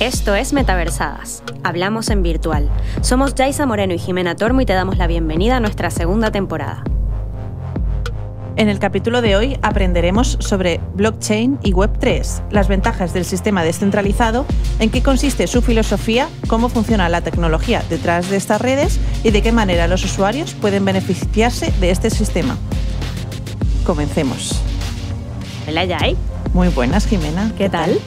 Esto es Metaversadas. Hablamos en virtual. Somos Jaisa Moreno y Jimena Tormo y te damos la bienvenida a nuestra segunda temporada. En el capítulo de hoy aprenderemos sobre blockchain y Web3, las ventajas del sistema descentralizado, en qué consiste su filosofía, cómo funciona la tecnología detrás de estas redes y de qué manera los usuarios pueden beneficiarse de este sistema. Comencemos. Hola, Jai. Muy buenas, Jimena. ¿Qué tal?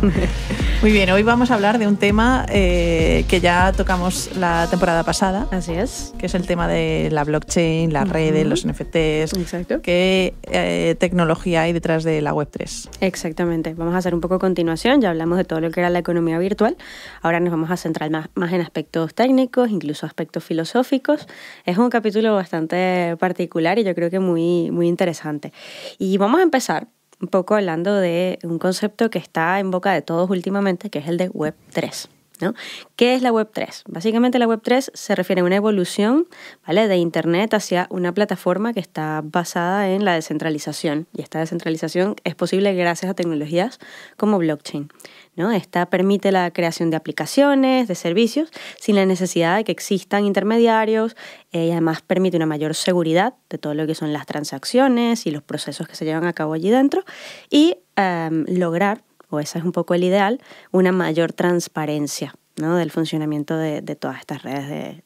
Muy bien, hoy vamos a hablar de un tema eh, que ya tocamos la temporada pasada. Así es. Que es el tema de la blockchain, las redes, los NFTs. Exacto. ¿Qué eh, tecnología hay detrás de la Web3? Exactamente. Vamos a hacer un poco continuación. Ya hablamos de todo lo que era la economía virtual. Ahora nos vamos a centrar más, más en aspectos técnicos, incluso aspectos filosóficos. Es un capítulo bastante particular y yo creo que muy, muy interesante. Y vamos a empezar un poco hablando de un concepto que está en boca de todos últimamente, que es el de Web 3. ¿No? ¿Qué es la Web 3? Básicamente la Web 3 se refiere a una evolución ¿vale? de Internet hacia una plataforma que está basada en la descentralización. Y esta descentralización es posible gracias a tecnologías como blockchain. ¿no? Esta permite la creación de aplicaciones, de servicios, sin la necesidad de que existan intermediarios eh, y además permite una mayor seguridad de todo lo que son las transacciones y los procesos que se llevan a cabo allí dentro y em, lograr o es un poco el ideal, una mayor transparencia ¿no? del funcionamiento de, todas estas redes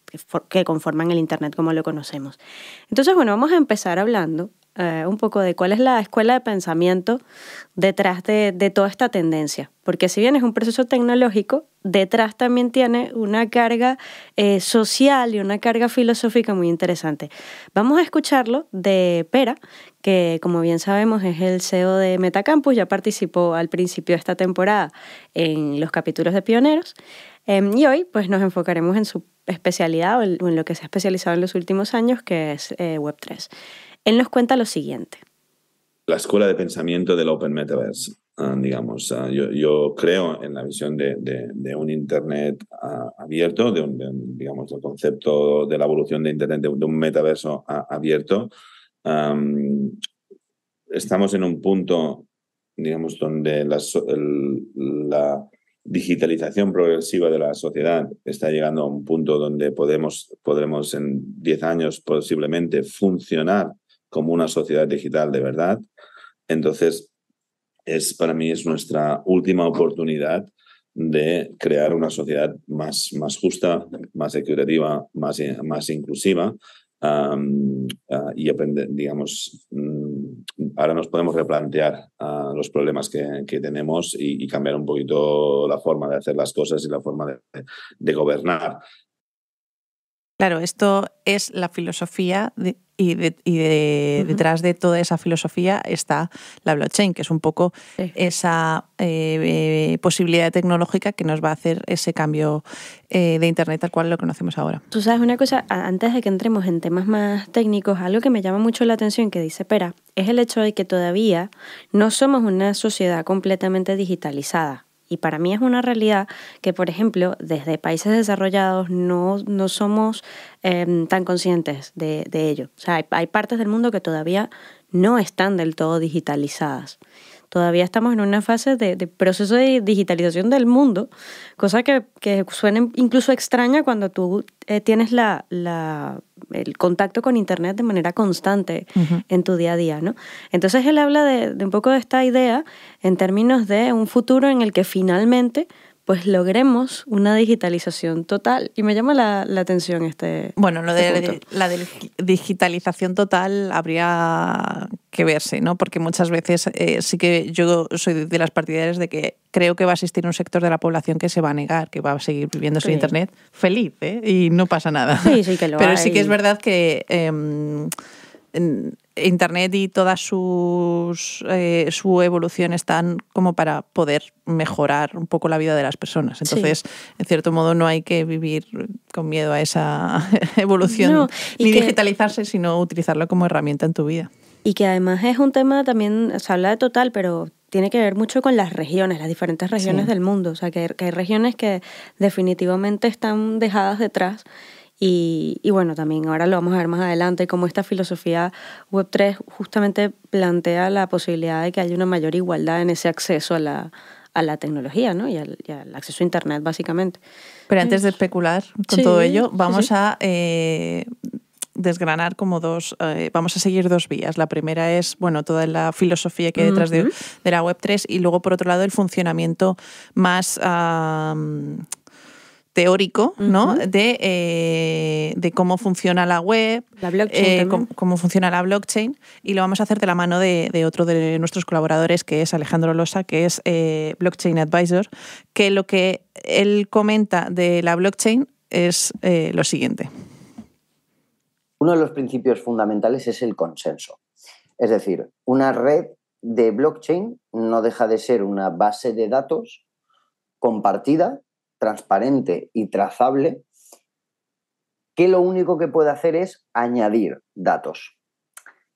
que, conforman el Internet como lo conocemos. Entonces, bueno, vamos a empezar hablando eh, un poco de cuál es la escuela de pensamiento detrás de, toda esta tendencia. Porque si bien es un proceso tecnológico, detrás también tiene una carga eh, social y una carga filosófica muy interesante. Vamos a escucharlo de Pera, que como bien sabemos es el CEO de Metacampus, ya participó al principio de esta temporada en los capítulos de Pioneros. Em, y hoy pues nos enfocaremos en su especialidad o en lo que se ha especializado en los últimos años, que es eh, Web3. Él nos cuenta lo siguiente. La escuela de pensamiento del Open Metaverse, ah, digamos. Ah, yo, creo en la visión de, un Internet ah, abierto, de digamos, el concepto de la evolución de Internet, de, un metaverso abierto. estamos en un punto, digamos, donde la, digitalización progresiva de la sociedad está llegando a un punto donde podemos, podremos en 10 años posiblemente funcionar como una sociedad digital de verdad. Entonces, es, para mí es nuestra última oportunidad de crear una sociedad más, más justa, más equitativa, más, más inclusiva y aprender, digamos, mm, ahora nos podemos replantear los problemas que, tenemos y, cambiar un poquito la forma de hacer las cosas y la forma de, de gobernar. Claro, esto es la filosofía y, detrás de toda esa filosofía está la blockchain, que es un poco esa eh, posibilidad tecnológica que nos va a hacer ese cambio eh, de Internet tal cual lo conocemos ahora. Tú sabes una cosa, antes de que entremos en temas más técnicos, algo que me llama mucho la atención que dice Pera, es el hecho de que todavía no somos una sociedad completamente digitalizada. Y para mí es una realidad que, por ejemplo, desde países desarrollados no, no somos em, tan conscientes de, ello. O sea, hay, hay partes del mundo que todavía no están del todo digitalizadas todavía estamos en una fase de, proceso de digitalización del mundo, cosa que, que suena incluso extraña cuando tú eh, tienes la, el contacto con Internet de manera constante en tu día a día. ¿no? Entonces él habla de, de un poco de esta idea en términos de un futuro en el que finalmente pues logremos una digitalización total. Y me llama la, atención este. Bueno, lo de este la digitalización total habría que verse, ¿no? Porque muchas veces eh, sí que yo soy de las partidarias de que creo que va a existir un sector de la población que se va a negar, que va a seguir viviendo sin Internet feliz, ¿eh? Y no pasa nada. Sí, sí que lo Pero sí que es verdad que. Em, Internet y toda sus, eh, su evolución están como para poder mejorar un poco la vida de las personas. Entonces, en cierto modo, no hay que vivir con miedo a esa evolución ni digitalizarse, sino utilizarlo como herramienta en tu vida. Y que además es un tema también, se habla de total, pero tiene que ver mucho con las regiones, las diferentes regiones del mundo. O sea, que hay regiones que definitivamente están dejadas detrás y, bueno, también ahora lo vamos a ver más adelante, cómo esta filosofía Web3 justamente plantea la posibilidad de que haya una mayor igualdad en ese acceso a la, a la tecnología ¿no? y, al, acceso a Internet, básicamente. Pero antes de especular con todo ello, vamos a eh, desgranar como dos, eh, vamos a seguir dos vías. La primera es, bueno, toda la filosofía que hay detrás de, la Web3 y luego, por otro lado, el funcionamiento más teórico ¿no? de, eh, de, cómo funciona la web, la blockchain eh, cómo, funciona la blockchain y lo vamos a hacer de la mano de, de otro de nuestros colaboradores que es Alejandro Losa, que es eh, Blockchain Advisor, que lo que él comenta de la blockchain es lo siguiente. Uno de los principios fundamentales es el consenso. Es decir, una red de blockchain no deja de ser una base de datos compartida transparente y trazable, que lo único que puede hacer es añadir datos.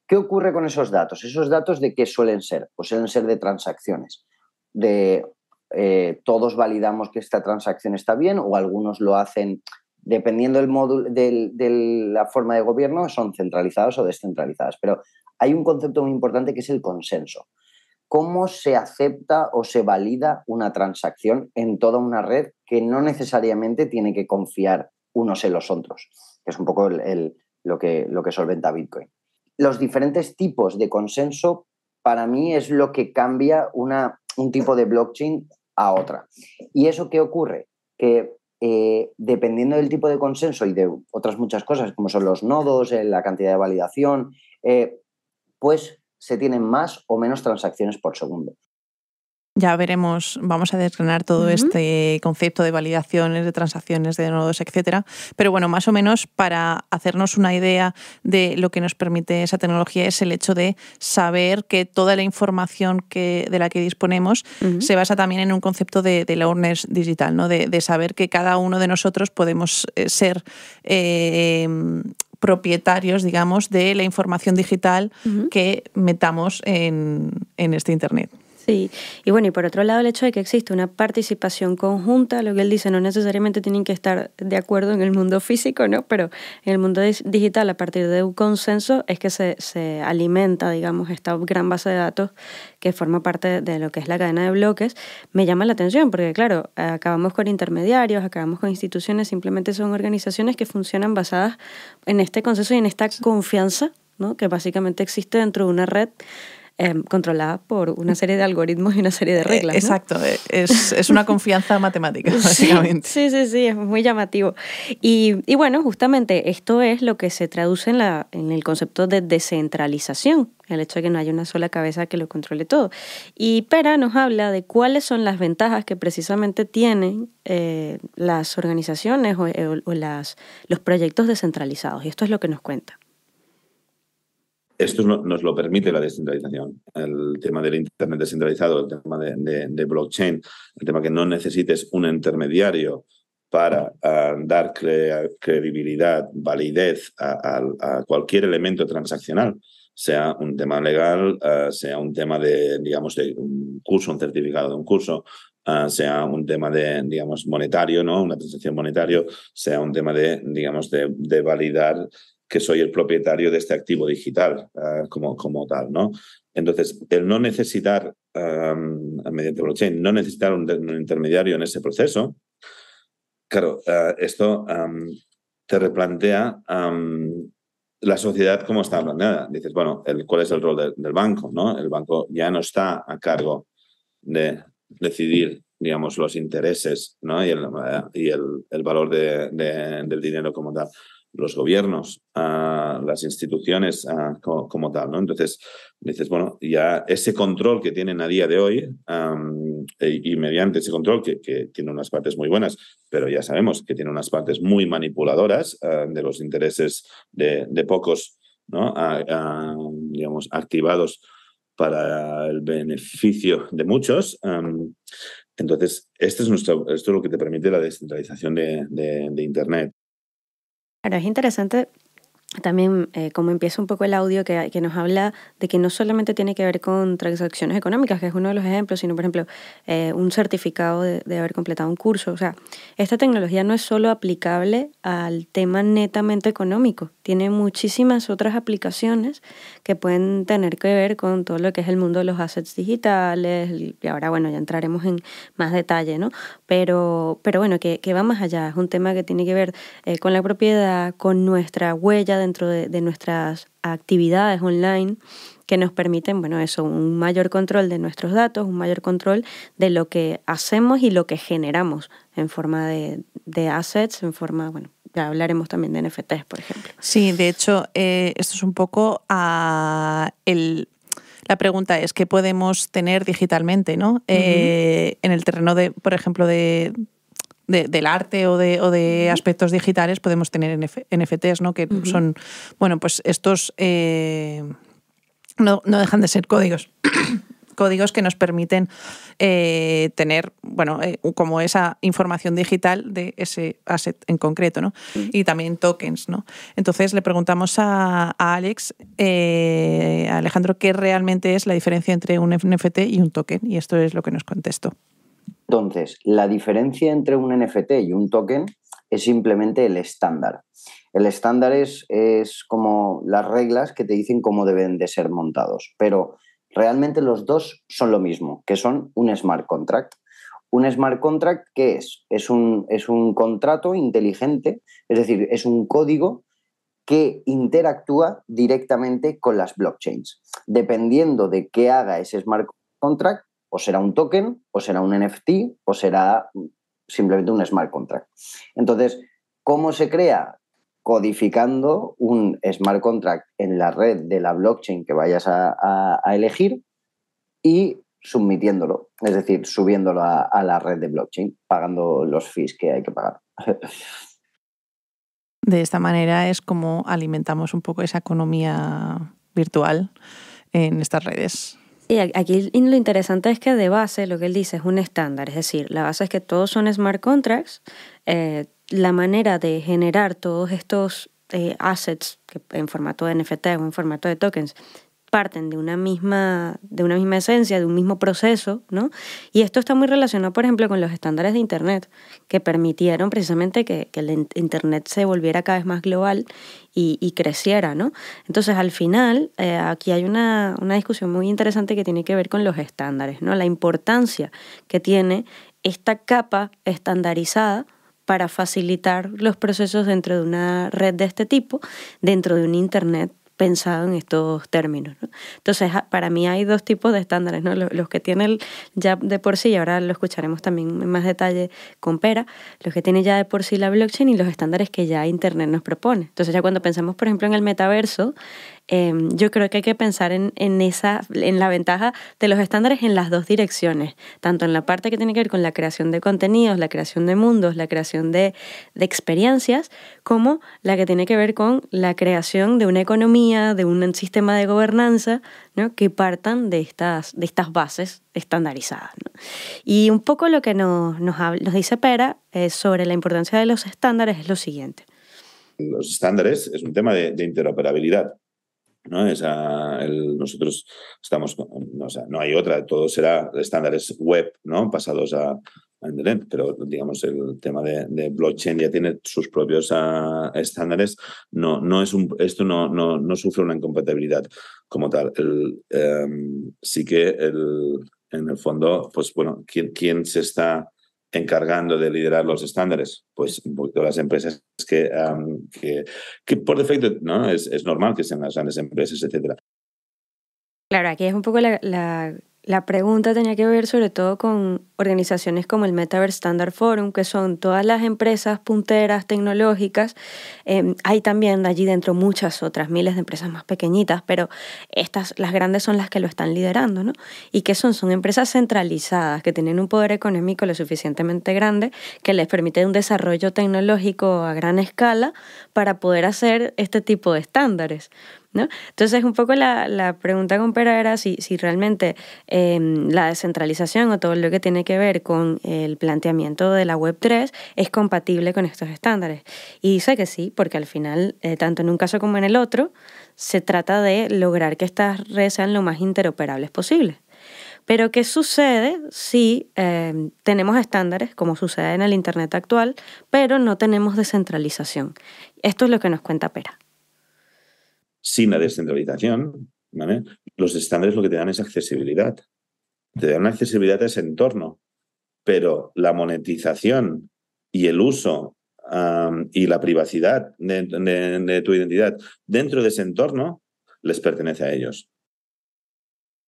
¿Qué ocurre con esos datos? Esos datos de qué suelen ser? Pues suelen ser de transacciones, de eh, todos validamos que esta transacción está bien o algunos lo hacen dependiendo del módulo, de la forma de gobierno, son centralizados o descentralizadas. Pero hay un concepto muy importante que es el consenso cómo se acepta o se valida una transacción en toda una red que no necesariamente tiene que confiar unos en los otros, que es un poco lo, que, lo que solventa Bitcoin. Los diferentes tipos de consenso para mí es lo que cambia una, un tipo de blockchain a otra. ¿Y eso qué ocurre? Que eh, dependiendo del tipo de consenso y de otras muchas cosas, como son los nodos, eh, la cantidad de validación, eh, pues se tienen más o menos transacciones por segundo. Ya veremos, vamos a desgranar todo este concepto de validaciones, de transacciones, de nodos, etcétera. Pero bueno, más o menos para hacernos una idea de lo que nos permite esa tecnología es el hecho de saber que toda la información que, de la que disponemos se basa también en un concepto de, de awareness digital, ¿no? De, saber que cada uno de nosotros podemos eh, ser eh, propietarios, digamos, de la información digital que metamos en, en este Internet. Sí, y bueno, y por otro lado el hecho de que existe una participación conjunta, lo que él dice, no necesariamente tienen que estar de acuerdo en el mundo físico, ¿no? Pero en el mundo digital, a partir de un consenso, es que se, se alimenta, digamos, esta gran base de datos que forma parte de lo que es la cadena de bloques. Me llama la atención porque, claro, acabamos con intermediarios, acabamos con instituciones, simplemente son organizaciones que funcionan basadas en este consenso y en esta confianza, ¿no? Que básicamente existe dentro de una red Em, controlada por una serie de algoritmos y una serie de eh, reglas. exacto, eh, es, es, una confianza matemática, básicamente. Sí, sí, sí, es muy llamativo. Y, y, bueno, justamente esto es lo que se traduce en, la, en el concepto de descentralización, el hecho de que no haya una sola cabeza que lo controle todo. Y Pera nos habla de cuáles son las ventajas que precisamente tienen eh, las organizaciones o, o las, los proyectos descentralizados. Y esto es lo que nos cuenta. Esto nos lo permite la descentralización. El tema del Internet descentralizado, el tema de, blockchain, el tema que no necesites un intermediario para ah, dar credibilidad, validez a, cualquier elemento transaccional, sea un tema legal, ah, sea un tema de, digamos, de un curso, un certificado de un curso, ah, sea un tema de, digamos, monetario, ¿no? Una transacción monetario, sea un tema de, digamos, de validar que soy el propietario de este activo digital ah, como, como tal, ¿no? Entonces, el no necesitar, mediante blockchain, no necesitar un, intermediario en ese proceso, claro, ah, esto te replantea la sociedad como está planeada. Dices, bueno, el, ¿cuál es el rol del banco? ¿no? El banco ya no está a cargo de decidir digamos, los intereses ¿no? y, el, y el valor de, del dinero como tal los gobiernos, a las instituciones como, tal, ¿no? Entonces, dices, bueno, ya ese control que tienen a día de hoy e, y, mediante ese control que, tiene unas partes muy buenas, pero ya sabemos que tiene unas partes muy manipuladoras de los intereses de, pocos, ¿no? digamos, activados para el beneficio de muchos. entonces, este es nuestro, esto es lo que te permite la descentralización de Internet. Ahora es interesante también eh, como empieza un poco el audio que, nos habla de que no solamente tiene que ver con transacciones económicas, que es uno de los ejemplos, sino, por ejemplo, eh, un certificado de, de, haber completado un curso. O sea, esta tecnología no es solo aplicable al tema netamente económico, tiene muchísimas otras aplicaciones que pueden tener que ver con todo lo que es el mundo de los assets digitales, y ahora, bueno, ya entraremos en más detalle, ¿no? Pero, pero bueno, que, que va más allá, es un tema que tiene que ver eh, con la propiedad, con nuestra huella dentro de, de nuestras actividades online que nos permiten, bueno, eso, un mayor control de nuestros datos, un mayor control de lo que hacemos y lo que generamos en forma de, de assets, en forma, bueno, ya hablaremos también de NFTs, por ejemplo. Sí, de hecho, eh, esto es un poco a el, la pregunta es qué podemos tener digitalmente, ¿no? Uh -huh. eh, en el terreno de, por ejemplo, de, de, del arte o de, o de, aspectos digitales podemos tener NF, NFTs, ¿no? Que uh -huh. son, bueno, pues estos eh, no, no dejan de ser códigos códigos que nos permiten eh, tener, bueno, eh, como esa información digital de ese asset en concreto, ¿no? Y también tokens, ¿no? Entonces le preguntamos a, a Alex, a Alejandro, qué realmente es la diferencia entre un NFT y un token, y esto es lo que nos contestó. Entonces, la diferencia entre un NFT y un token es simplemente el estándar. El estándar es, como las reglas que te dicen cómo deben de ser montados, pero realmente los dos son lo mismo, que son un smart contract. Un smart contract, ¿qué es? Es un, es un contrato inteligente, es decir, es un código que interactúa directamente con las blockchains. Dependiendo de qué haga ese smart contract, o será un token, o será un NFT, o será simplemente un smart contract. Entonces, ¿cómo se crea? codificando un smart contract en la red de la blockchain que vayas a, elegir y submitiéndolo, es decir, subiéndolo a, a, la red de blockchain, pagando los fees que hay que pagar. De esta manera es como alimentamos un poco esa economía virtual en estas redes. Y aquí lo interesante es que de base lo que él dice es un estándar, es decir, la base es que todos son smart contracts, eh, la manera de generar todos estos eh, assets en formato de NFT o en formato de tokens parten de una misma de una misma esencia, de un mismo proceso, ¿no? Y esto está muy relacionado, por ejemplo, con los estándares de internet que permitieron precisamente que, el internet se volviera cada vez más global y, y creciera, ¿no? Entonces, al final, eh, aquí hay una, una discusión muy interesante que tiene que ver con los estándares, ¿no? La importancia que tiene esta capa estandarizada para facilitar los procesos dentro de una red de este tipo, dentro de un Internet pensado en estos términos. ¿no? Entonces, para mí hay dos tipos de estándares, ¿no? los, los, que tienen ya de por sí, y ahora lo escucharemos también en más detalle con Pera, los que tienen ya de por sí la blockchain y los estándares que ya Internet nos propone. Entonces, ya cuando pensamos, por ejemplo, en el metaverso, eh, yo creo que hay que pensar en, en, esa, en la ventaja de los estándares en las dos direcciones, tanto en la parte que tiene que ver con la creación de contenidos, la creación de mundos, la creación de, de experiencias, como la que tiene que ver con la creación de una economía, de un sistema de gobernanza, ¿no? que partan de estas, de estas bases estandarizadas. ¿no? Y un poco lo que nos, nos, nos dice Pera eh, sobre la importancia de los estándares es lo siguiente. Los estándares es un tema de, de interoperabilidad. ¿No? Esa, el, nosotros estamos, o sea, no hay otra, todo será estándares web, ¿no? Pasados a, a Internet, pero digamos el tema de, blockchain ya tiene sus propios uh, estándares. No, no es un, esto no, no, no sufre una incompatibilidad como tal. El, um, sí que el, en el fondo, pues bueno, ¿quién, quién se está encargando de liderar los estándares? Pues un poquito las empresas que, que, por defecto ¿no? es, es, normal que sean las grandes empresas, etc. Claro, aquí es un poco la, la, pregunta tenía que ver sobre todo con organizaciones como el Metaverse Standard Forum, que son todas las empresas punteras tecnológicas. Eh, hay también allí dentro muchas otras, miles de empresas más pequeñitas, pero estas, las grandes son las que lo están liderando, ¿no? ¿Y qué son? Son empresas centralizadas que tienen un poder económico lo suficientemente grande que les permite un desarrollo tecnológico a gran escala para poder hacer este tipo de estándares. ¿No? Entonces, un poco la, pregunta con Pera era si, si realmente em, la descentralización o todo lo que tiene que ver con el planteamiento de la Web3 es compatible con estos estándares. Y dice que sí, porque al final, eh, tanto en un caso como en el otro, se trata de lograr que estas redes sean lo más interoperables posible. Pero ¿qué sucede si em, tenemos estándares, como sucede en el Internet actual, pero no tenemos descentralización? Esto es lo que nos cuenta Pera. Sin la descentralización, los estándares lo que te dan es accesibilidad. Te dan accesibilidad a ese entorno, pero la monetización y el uso y la privacidad de, tu identidad dentro de ese entorno les pertenece a ellos.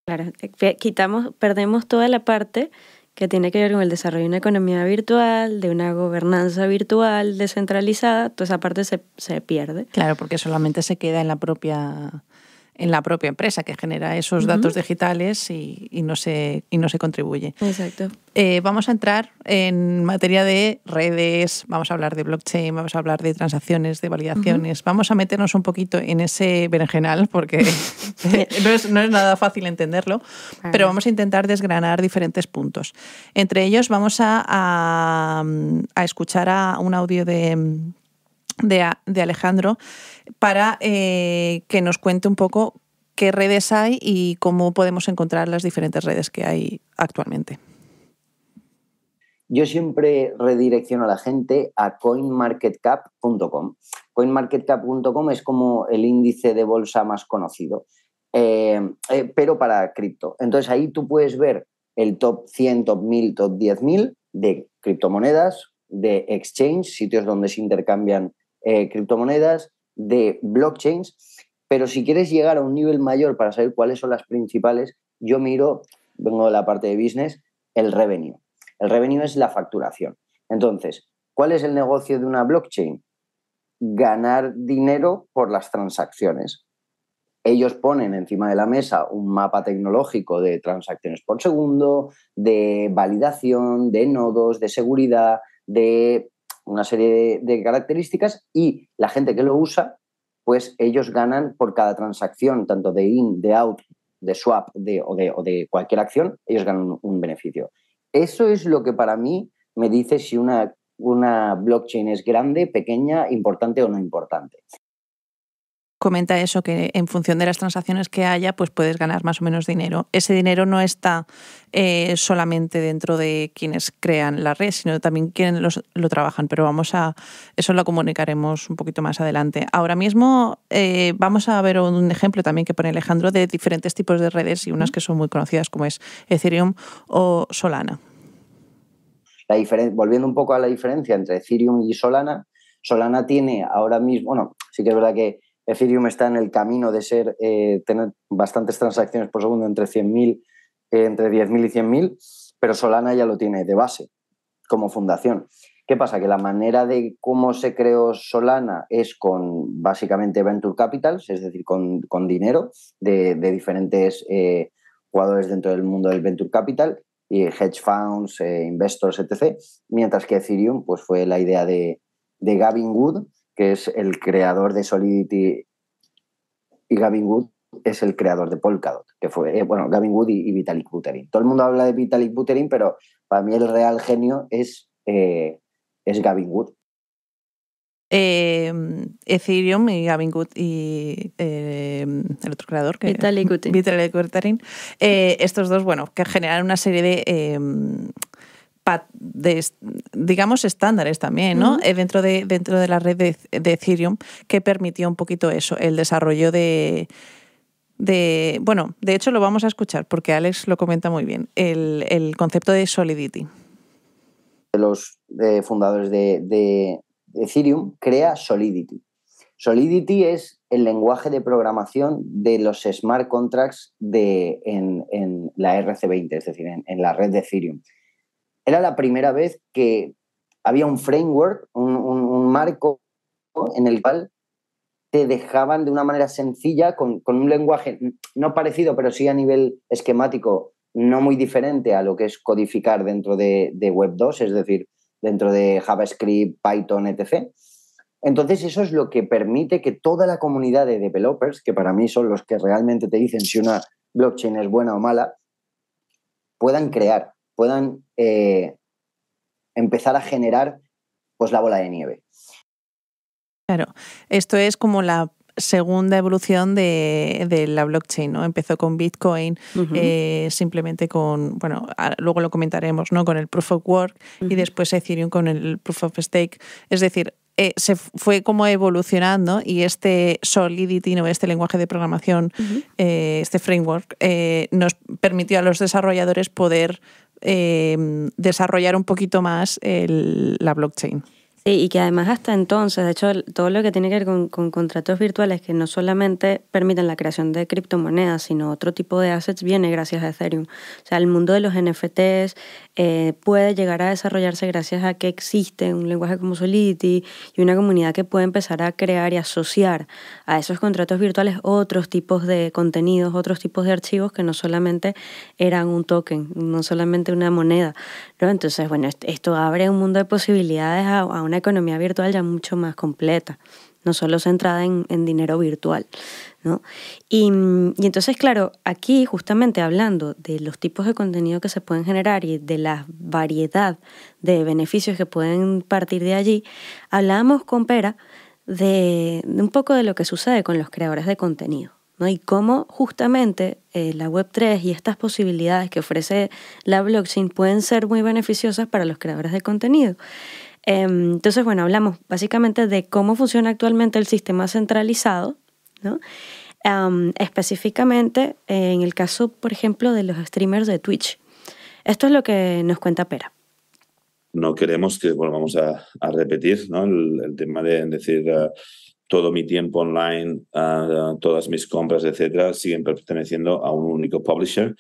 Claro, quitamos, perdemos toda la parte que tiene que ver con el desarrollo de una economía virtual, de una gobernanza virtual descentralizada, toda esa parte se, se pierde. Claro, porque solamente se queda en la propia en la propia empresa que genera esos datos digitales y, no se, y no se contribuye. Exacto. Eh, vamos a entrar en materia de redes, vamos a hablar de blockchain, vamos a hablar de transacciones, de validaciones, vamos a meternos un poquito en ese berenjenal porque no, es, nada fácil entenderlo, pero vamos a intentar desgranar diferentes puntos. Entre ellos vamos a, a escuchar a un audio de de, Alejandro para eh, que nos cuente un poco qué redes hay y cómo podemos encontrar las diferentes redes que hay actualmente. Yo siempre redirecciono a la gente a coinmarketcap.com. Coinmarketcap.com es como el índice de bolsa más conocido, eh, eh, pero para cripto. Entonces ahí tú puedes ver el top 100, top 1000, top 10.000 de criptomonedas, de exchange, sitios donde se intercambian eh, criptomonedas, de blockchains, pero si quieres llegar a un nivel mayor para saber cuáles son las principales, yo miro, vengo de la parte de business, el revenue. El revenue es la facturación. Entonces, ¿cuál es el negocio de una blockchain? Ganar dinero por las transacciones. Ellos ponen encima de la mesa un mapa tecnológico de transacciones por segundo, de validación, de nodos, de seguridad, de una serie de, características y la gente que lo usa, pues ellos ganan por cada transacción, tanto de in, de out, de swap de, o, de, o de cualquier acción, ellos ganan un, beneficio. Eso es lo que para mí me dice si una, una blockchain es grande, pequeña, importante o no importante comenta eso, que en función de las transacciones que haya, pues puedes ganar más o menos dinero. Ese dinero no está eh, solamente dentro de quienes crean la red, sino también quienes lo trabajan. Pero vamos a, eso lo comunicaremos un poquito más adelante. Ahora mismo eh, vamos a ver un ejemplo también que pone Alejandro de diferentes tipos de redes y unas que son muy conocidas como es Ethereum o Solana. La volviendo un poco a la diferencia entre Ethereum y Solana, Solana tiene ahora mismo, bueno, sí que es verdad que Ethereum está en el camino de ser, eh, tener bastantes transacciones por segundo entre 100.000, eh, entre 10.000 y 100.000, pero Solana ya lo tiene de base como fundación. ¿Qué pasa? Que la manera de cómo se creó Solana es con básicamente venture capitals, es decir, con, dinero de, diferentes eh, jugadores dentro del mundo del venture capital, y hedge funds, investors, etc. Mientras que Ethereum pues, fue la idea de, de Gavin Wood, que es el creador de Solidity, y Gavin Wood es el creador de Polkadot, que fue, eh, bueno, Gavin Wood y, Vitalik Buterin. Todo el mundo habla de Vitalik Buterin, pero para mí el real genio es, eh, es Gavin Wood. Em, Ethereum y Gavin Wood y em, el otro creador que Vitalik Buterin, eh, estos dos bueno que generan una serie de em, de, digamos, estándares también, ¿no? Eh, dentro, de, dentro de la red de, Ethereum, que permitió un poquito eso, el desarrollo de, de, bueno, de hecho lo vamos a escuchar porque Alex lo comenta muy bien, el, concepto de Solidity. De los fundadores de, Ethereum crea Solidity. Solidity es el lenguaje de programación de los smart contracts de, en, la RC20, es decir, en la red de Ethereum era la primera vez que había un framework, un, marco en el cual te dejaban de una manera sencilla, con, un lenguaje no parecido, pero sí a nivel esquemático, no muy diferente a lo que es codificar dentro de, Web 2, es decir, dentro de JavaScript, Python, etc. Entonces eso es lo que permite que toda la comunidad de developers, que para mí son los que realmente te dicen si una blockchain es buena o mala, puedan crear, puedan eh, empezar a generar pues la bola de nieve. Claro, esto es como la segunda evolución de, la blockchain, ¿no? Empezó con Bitcoin, eh, simplemente con, bueno, luego lo comentaremos, ¿no? Con el Proof of Work y después Ethereum con el Proof of Stake. Es decir, eh, se fue como evolucionando y este Solidity, ¿no? este lenguaje de programación, eh, este framework, nos permitió a los desarrolladores poder desarrollar un poquito más la blockchain. Sí, y que además hasta entonces, de hecho, todo lo que tiene que ver con, con, contratos virtuales que no solamente permiten la creación de criptomonedas, sino otro tipo de assets, viene gracias a Ethereum. O sea, el mundo de los NFTs eh, puede llegar a desarrollarse gracias a que existe un lenguaje como Solidity y una comunidad que puede empezar a crear y asociar a esos contratos virtuales otros tipos de contenidos, otros tipos de archivos que no solamente eran un token, no solamente una moneda. Entonces, bueno, esto abre un mundo de posibilidades a, a una economía virtual ya mucho más completa no solo centrada en, dinero virtual. ¿no? Y, entonces, claro, aquí justamente hablando de los tipos de contenido que se pueden generar y de la variedad de beneficios que pueden partir de allí, hablábamos con Pera de, un poco de lo que sucede con los creadores de contenido. ¿No? Y cómo justamente eh, la Web3 y estas posibilidades que ofrece la blockchain pueden ser muy beneficiosas para los creadores de contenido. Em, entonces, bueno, hablamos básicamente de cómo funciona actualmente el sistema centralizado, ¿no? específicamente en el caso, por ejemplo, de los streamers de Twitch. Esto es lo que nos cuenta Pera. No queremos que volvamos a, repetir ¿no? el, tema de decir uh, todo mi tiempo online, uh, todas mis compras, etcétera, siguen perteneciendo a un único publisher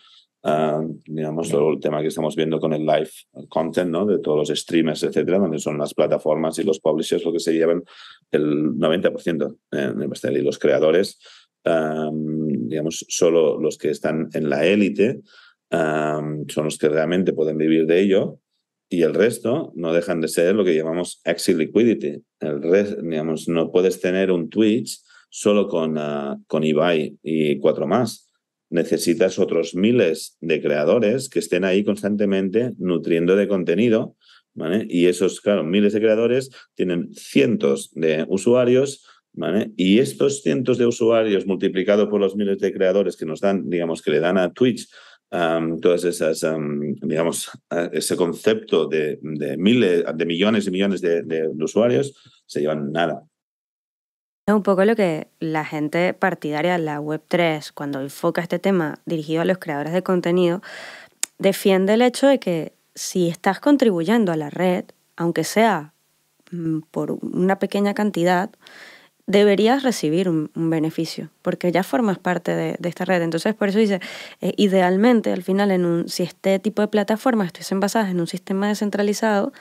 Ah, digamos, todo el tema que estamos viendo con el live content, ¿no? De todos los streamers, etcétera, donde son las plataformas y los publishers lo que se llevan el 90% en pastel. Y los creadores, digamos, solo los que están en la élite son los que realmente pueden vivir de ello y el resto no dejan de ser lo que llamamos exit liquidity. El resto, digamos, no puedes tener un Twitch solo con, uh, con Ibai y cuatro más necesitas otros miles de creadores que estén ahí constantemente nutriendo de contenido, ¿vale? Y esos, claro, miles de creadores tienen cientos de usuarios, ¿vale? Y estos cientos de usuarios multiplicados por los miles de creadores que nos dan, digamos, que le dan a Twitch todas esas, digamos, ese concepto de, miles, de millones y millones de usuarios, se llevan nada. Es un poco lo que la gente partidaria de la Web3, cuando enfoca este tema dirigido a los creadores de contenido, defiende el hecho de que si estás contribuyendo a la red, aunque sea mm, por una pequeña cantidad, deberías recibir un, beneficio, porque ya formas parte de, esta red. Entonces, por eso dice, eh, idealmente, al final, en un, si este tipo de plataformas estuviesen basadas en un sistema descentralizado,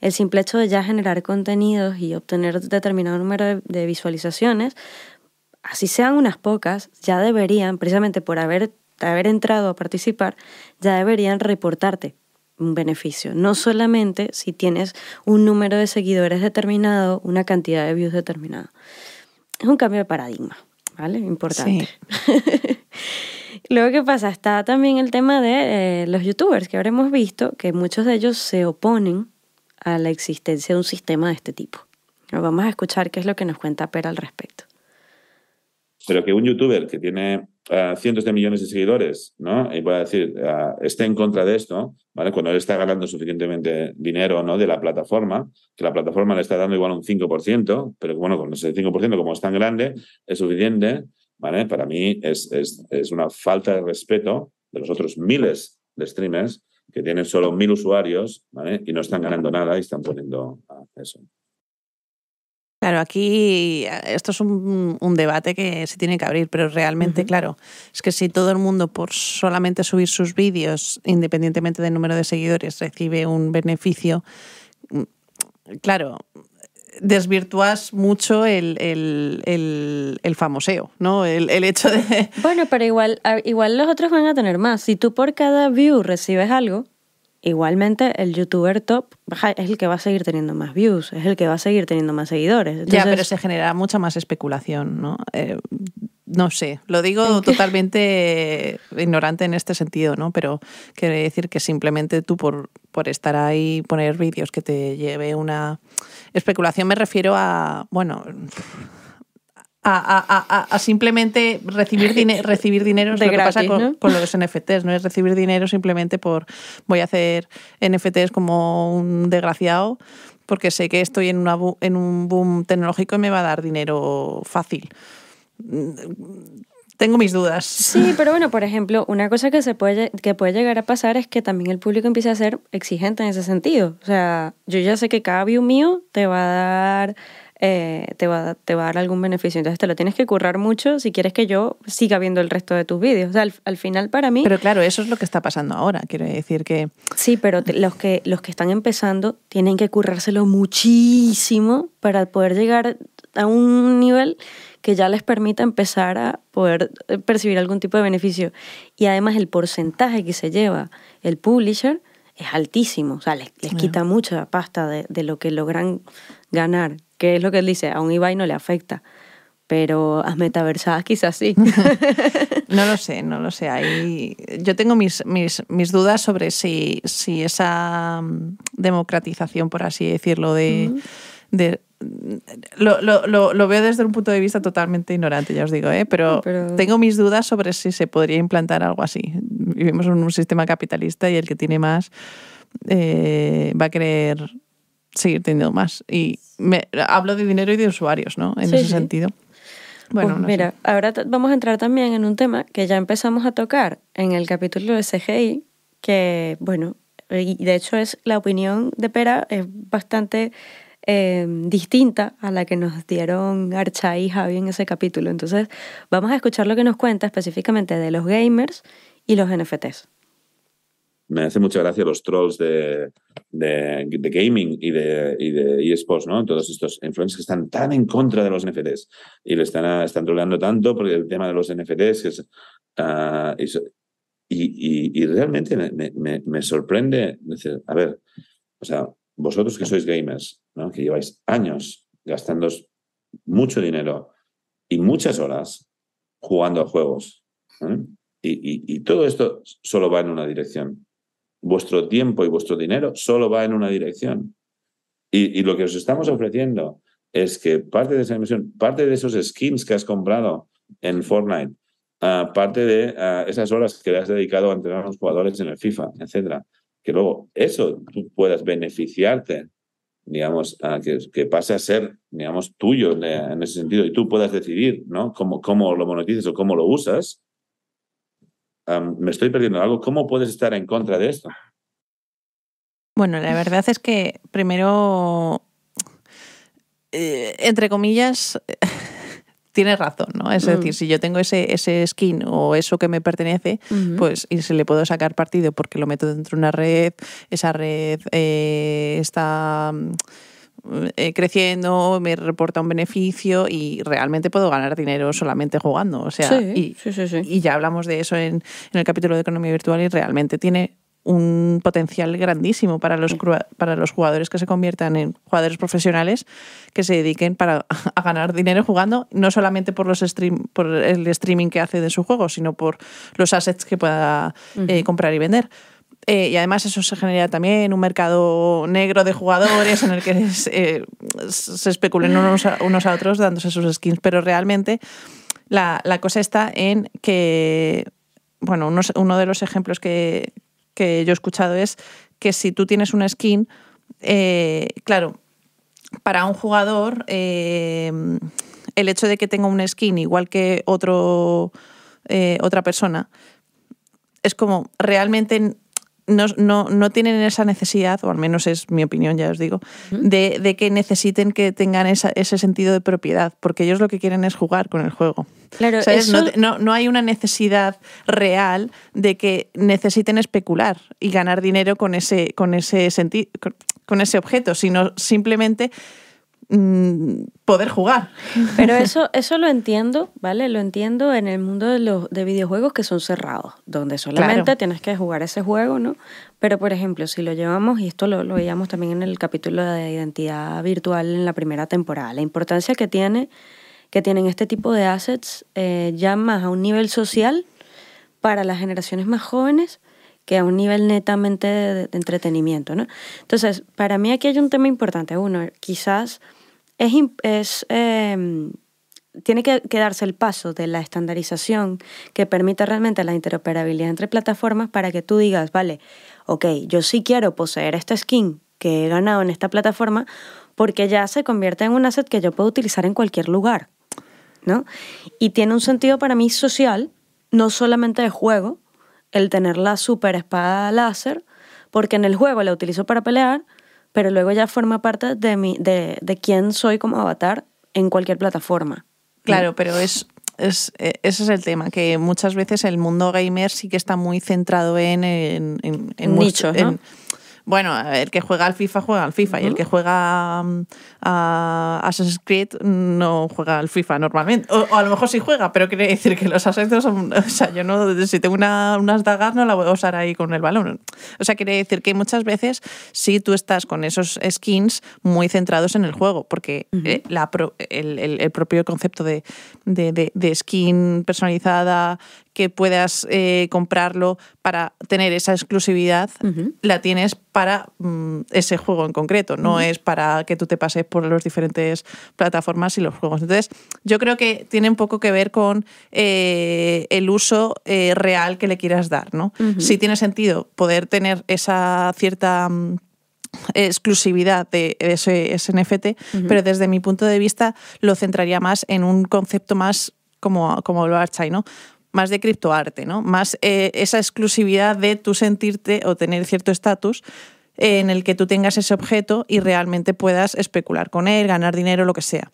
el simple hecho de ya generar contenidos y obtener determinado número de, visualizaciones, así sean unas pocas, ya deberían, precisamente por haber, haber entrado a participar, ya deberían reportarte un beneficio. No solamente si tienes un número de seguidores determinado, una cantidad de views determinada. Es un cambio de paradigma, ¿vale? Importante. Luego, ¿qué pasa? Está también el tema de eh, los youtubers, que ahora hemos visto que muchos de ellos se oponen a la existencia de un sistema de este tipo. Vamos a escuchar qué es lo que nos cuenta Pera al respecto. Pero que un youtuber que tiene uh, cientos de millones de seguidores, ¿no? Y pueda decir, uh, esté en contra de esto, ¿vale? Cuando él está ganando suficientemente dinero, ¿no? De la plataforma, que la plataforma le está dando igual un 5%, pero bueno, con ese 5% como es tan grande, es suficiente, ¿vale? Para mí es, es, es una falta de respeto de los otros miles de streamers que tienen solo mil usuarios ¿vale? y no están ganando nada y están poniendo eso. Claro, aquí eh, esto es un, debate que se tiene que abrir, pero realmente, claro, es que si todo el mundo por solamente subir sus vídeos, independientemente del número de seguidores, recibe un beneficio, mm, claro, desvirtúas mucho el, el, famoseo, ¿no? El, hecho de... Bueno, pero igual, igual los otros van a tener más. Si tú por cada view recibes algo, igualmente el youtuber top es el que va a seguir teniendo más views, es el que va a seguir teniendo más seguidores. ya, pero se genera mucha más especulación, ¿no? Eh, no sé, lo digo totalmente ignorante en este sentido, ¿no? Pero quiero decir que simplemente tú por, por estar ahí, poner vídeos que te lleve una especulación, me refiero a, bueno, a, simplemente recibir, recibir dinero. De lo que pasa con, los NFTs, no es recibir dinero simplemente por voy a hacer NFTs como un desgraciado porque sé que estoy en, una, en un boom tecnológico y me va a dar dinero fácil. Tengo mis dudas. Sí, pero bueno, por ejemplo, una cosa que, se puede, que puede llegar a pasar es que también el público empiece a ser exigente en ese sentido. O sea, yo ya sé que cada view mío te va a dar eh, te, va, te va a dar algún beneficio. Entonces te lo tienes que currar mucho si quieres que yo siga viendo el resto de tus vídeos. O sea, al, final para mí... Pero claro, eso es lo que está pasando ahora, quiero decir que... Sí, pero los, que, los que están empezando tienen que currárselo muchísimo para poder llegar a un nivel que ya les permita empezar a poder eh, percibir algún tipo de beneficio. Y además el porcentaje que se lleva el publisher es altísimo, o sea, les, quita mucha pasta de, de, lo que logran ganar que es lo que él dice, a un Ibai no le afecta, pero a metaversadas quizás sí. no lo sé, no lo sé. Ahí, yo tengo mis, mis, mis dudas sobre si, si, esa mm, democratización, por así decirlo, de... de lo, lo, lo, veo desde un punto de vista totalmente ignorante, ya os digo, ¿eh? pero, tengo mis dudas sobre si se podría implantar algo así. Vivimos en un sistema capitalista y el que tiene más eh, va a querer seguir teniendo más. Y me, hablo de dinero y de usuarios, ¿no? En ese sentido. Bueno, pues mira, ahora vamos a entrar también en un tema que ya empezamos a tocar en el capítulo de CGI, que, bueno, y de hecho es la opinión de Pera, es bastante eh, distinta a la que nos dieron Archa y Javi en ese capítulo. Entonces, vamos a escuchar lo que nos cuenta específicamente de los gamers y los NFTs me hace mucha gracia los trolls de, de, gaming y de, y de eSports, ¿no? Todos estos influencers que están tan en contra de los NFTs y le están, están troleando tanto porque el tema de los NFTs es, uh, y, y, realmente me, me, sorprende decir, a ver, o sea, vosotros que sois gamers, ¿no? que lleváis años gastando mucho dinero y muchas horas jugando a juegos, y, y todo esto solo va en una dirección, vuestro tiempo y vuestro dinero solo va en una dirección. Y, lo que os estamos ofreciendo es que parte de esa inversión, parte de esos skins que has comprado en Fortnite, ah, parte de ah, esas horas que le has dedicado a entrenar a los jugadores en el FIFA, etcétera, que luego eso tú puedas beneficiarte, digamos, que, que, pase a ser, digamos, tuyo en ese sentido y tú puedas decidir, ¿no? Cómo, cómo lo monetizas o cómo lo usas, me estoy perdiendo algo. ¿Cómo puedes estar en contra de esto? Bueno, la verdad es que primero, eh, entre comillas, tiene razón, ¿no? Es mm. decir, si yo tengo ese, ese skin o eso que me pertenece, pues y se le puedo sacar partido porque lo meto dentro de una red, esa red eh, está eh, creciendo, me reporta un beneficio y realmente puedo ganar dinero solamente jugando. O sea, y, y, ya hablamos de eso en, en, el capítulo de economía virtual y realmente tiene un potencial grandísimo para los, para los jugadores que se conviertan en jugadores profesionales que se dediquen para, a ganar dinero jugando, no solamente por, los stream, por el streaming que hace de su juego, sino por los assets que pueda eh, comprar y vender. Eh, y además eso se genera también un mercado negro de jugadores en el que eh, se especulen unos a, unos otros dándose sus skins. Pero realmente la, cosa está en que, bueno, uno, de los ejemplos que, yo he escuchado es que si tú tienes una skin, eh, claro, para un jugador, el hecho de que tenga una skin igual que otro, otra persona, es como realmente no, no, no, tienen esa necesidad, o al menos es mi opinión, ya os digo, de, de que necesiten que tengan esa, ese sentido de propiedad, porque ellos lo que quieren es jugar con el juego. Claro, no, no, hay una necesidad real de que necesiten especular y ganar dinero con ese, con ese, con ese objeto, sino simplemente mm, poder jugar. Pero eso, eso lo entiendo, ¿vale? Lo entiendo en el mundo de los de videojuegos que son cerrados, donde solamente tienes que jugar ese juego, ¿no? Pero, por ejemplo, si lo llevamos, y esto lo, lo veíamos también en el capítulo de identidad virtual en la primera temporada, la importancia que tiene que tienen este tipo de assets eh, ya más a un nivel social para las generaciones más jóvenes que a un nivel netamente de, entretenimiento, ¿no? Entonces, para mí aquí hay un tema importante. Uno, quizás es, em, tiene que, darse el paso de la estandarización que permita realmente la interoperabilidad entre plataformas para que tú digas, vale, ok, yo sí quiero poseer este skin que he ganado en esta plataforma porque ya se convierte en un asset que yo puedo utilizar en cualquier lugar, ¿no? Y tiene un sentido para mí social, no solamente de juego, el tener la super espada láser, porque en el juego la utilizo para pelear, pero luego ya forma parte de, mi, de, de quién soy como avatar en cualquier plataforma. Claro, pero es, es, e, ese es el tema, que muchas veces el mundo gamer sí que está muy centrado en, en, en, nichos, ¿no? Bueno, el que juega al FIFA juega al FIFA y el que juega mm, a Assassin's Creed no juega al FIFA normalmente. O, a lo mejor sí juega, pero quiere decir que los assets son. O sea, yo no. Si tengo una, unas dagas, no la voy a usar ahí con el balón. O sea, quiere decir que muchas veces sí tú estás con esos skins muy centrados en el juego, porque eh, la el, el, propio concepto de, de, de skin personalizada que puedas eh, comprarlo para tener esa exclusividad, la tienes para mm, ese juego en concreto, no es para que tú te pases por las diferentes plataformas y los juegos. Entonces, yo creo que tiene un poco que ver con eh, el uso eh, real que le quieras dar, ¿no? Si tiene sentido poder tener esa cierta mm, exclusividad de ese, NFT, pero desde mi punto de vista lo centraría más en un concepto más como, como el blockchain, ¿no? Más de criptoarte, ¿no? Más eh, esa exclusividad de tú sentirte o tener cierto estatus en el que tú tengas ese objeto y realmente puedas especular con él, ganar dinero, lo que sea.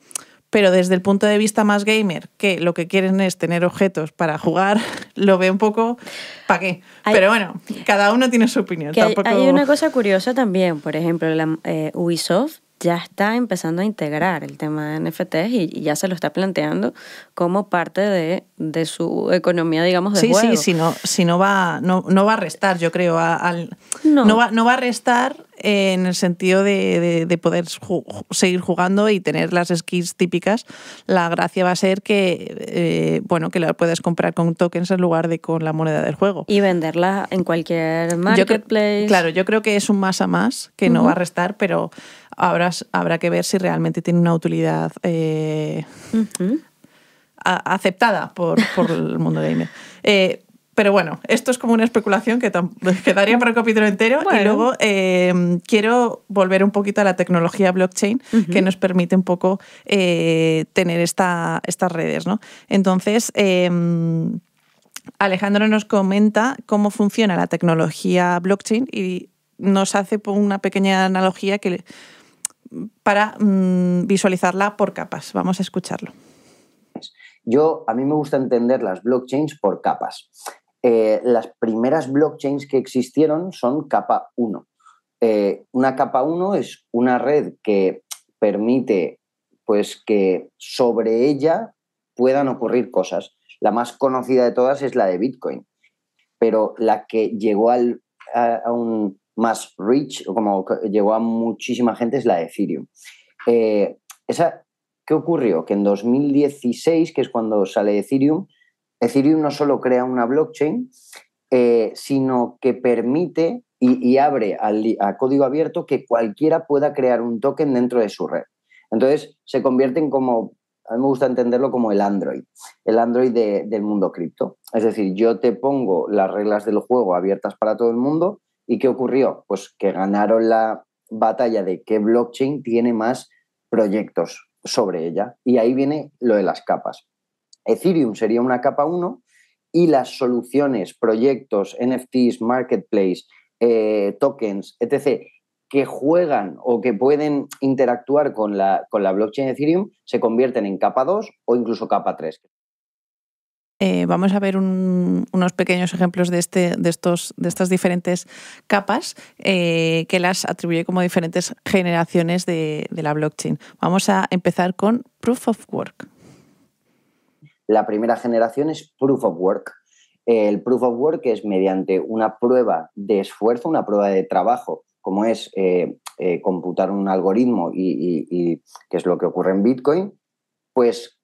Pero desde el punto de vista más gamer, que lo que quieren es tener objetos para jugar, lo veo un poco ¿para qué? Pero bueno, cada uno tiene su opinión. Hay una cosa curiosa también, por ejemplo, la, eh, Ubisoft ya está empezando a integrar el tema de NFTs y, ya se lo está planteando como parte de, de su economía, digamos, de sí, juego. Sí, sí, si no, si no, va, no, no va a restar, yo creo, al, no. va, no va a restar en el sentido de, de, poder seguir jugando y tener las skins típicas. La gracia va a ser que, eh, bueno, que la puedes comprar con tokens en lugar de con la moneda del juego. Y venderla en cualquier marketplace. claro, yo creo que es un más a más que no va a restar, pero habrá, habrá que ver si realmente tiene una utilidad eh, aceptada por, el mundo gamer. Eh, pero bueno, esto es como una especulación que quedaría para el capítulo entero. Y luego eh, quiero volver un poquito a la tecnología blockchain que nos permite un poco tener esta, estas redes. ¿no? Entonces, Alejandro nos comenta cómo funciona la tecnología blockchain y nos hace una pequeña analogía que para mm, visualizarla por capas. Vamos a escucharlo. Yo, a mí me gusta entender las blockchains por capas. Eh, las primeras blockchains que existieron son capa 1. Eh, una capa 1 es una red que permite pues, que sobre ella puedan ocurrir cosas. La más conocida de todas es la de Bitcoin, pero la que llegó al, a un más rich, como llegó a muchísima gente, es la de Ethereum. Eh, esa, ¿Qué ocurrió? Que en 2016, que es cuando sale Ethereum, Ethereum no solo crea una blockchain, eh, sino que permite y, abre a código abierto que cualquiera pueda crear un token dentro de su red. Entonces se convierten como, a mí me gusta entenderlo como el Android, el Android del mundo cripto. Es decir, yo te pongo las reglas del juego abiertas para todo el mundo ¿Y qué ocurrió? Pues que ganaron la batalla de qué blockchain tiene más proyectos sobre ella. Y ahí viene lo de las capas. Ethereum sería una capa 1 y las soluciones, proyectos, NFTs, marketplace, eh, tokens, etc., que juegan o que pueden interactuar con la, con la blockchain Ethereum se convierten en capa 2 o incluso capa 3. Eh, vamos a ver unos pequeños ejemplos de, este, de, estos, de estas diferentes capas eh, que las atribuye como diferentes generaciones de, la blockchain. Vamos a empezar con Proof of Work. La primera generación es Proof of Work. El Proof of Work es mediante una prueba de esfuerzo, una prueba de trabajo, como es eh, computar un algoritmo y, y, que es lo que ocurre en Bitcoin, pues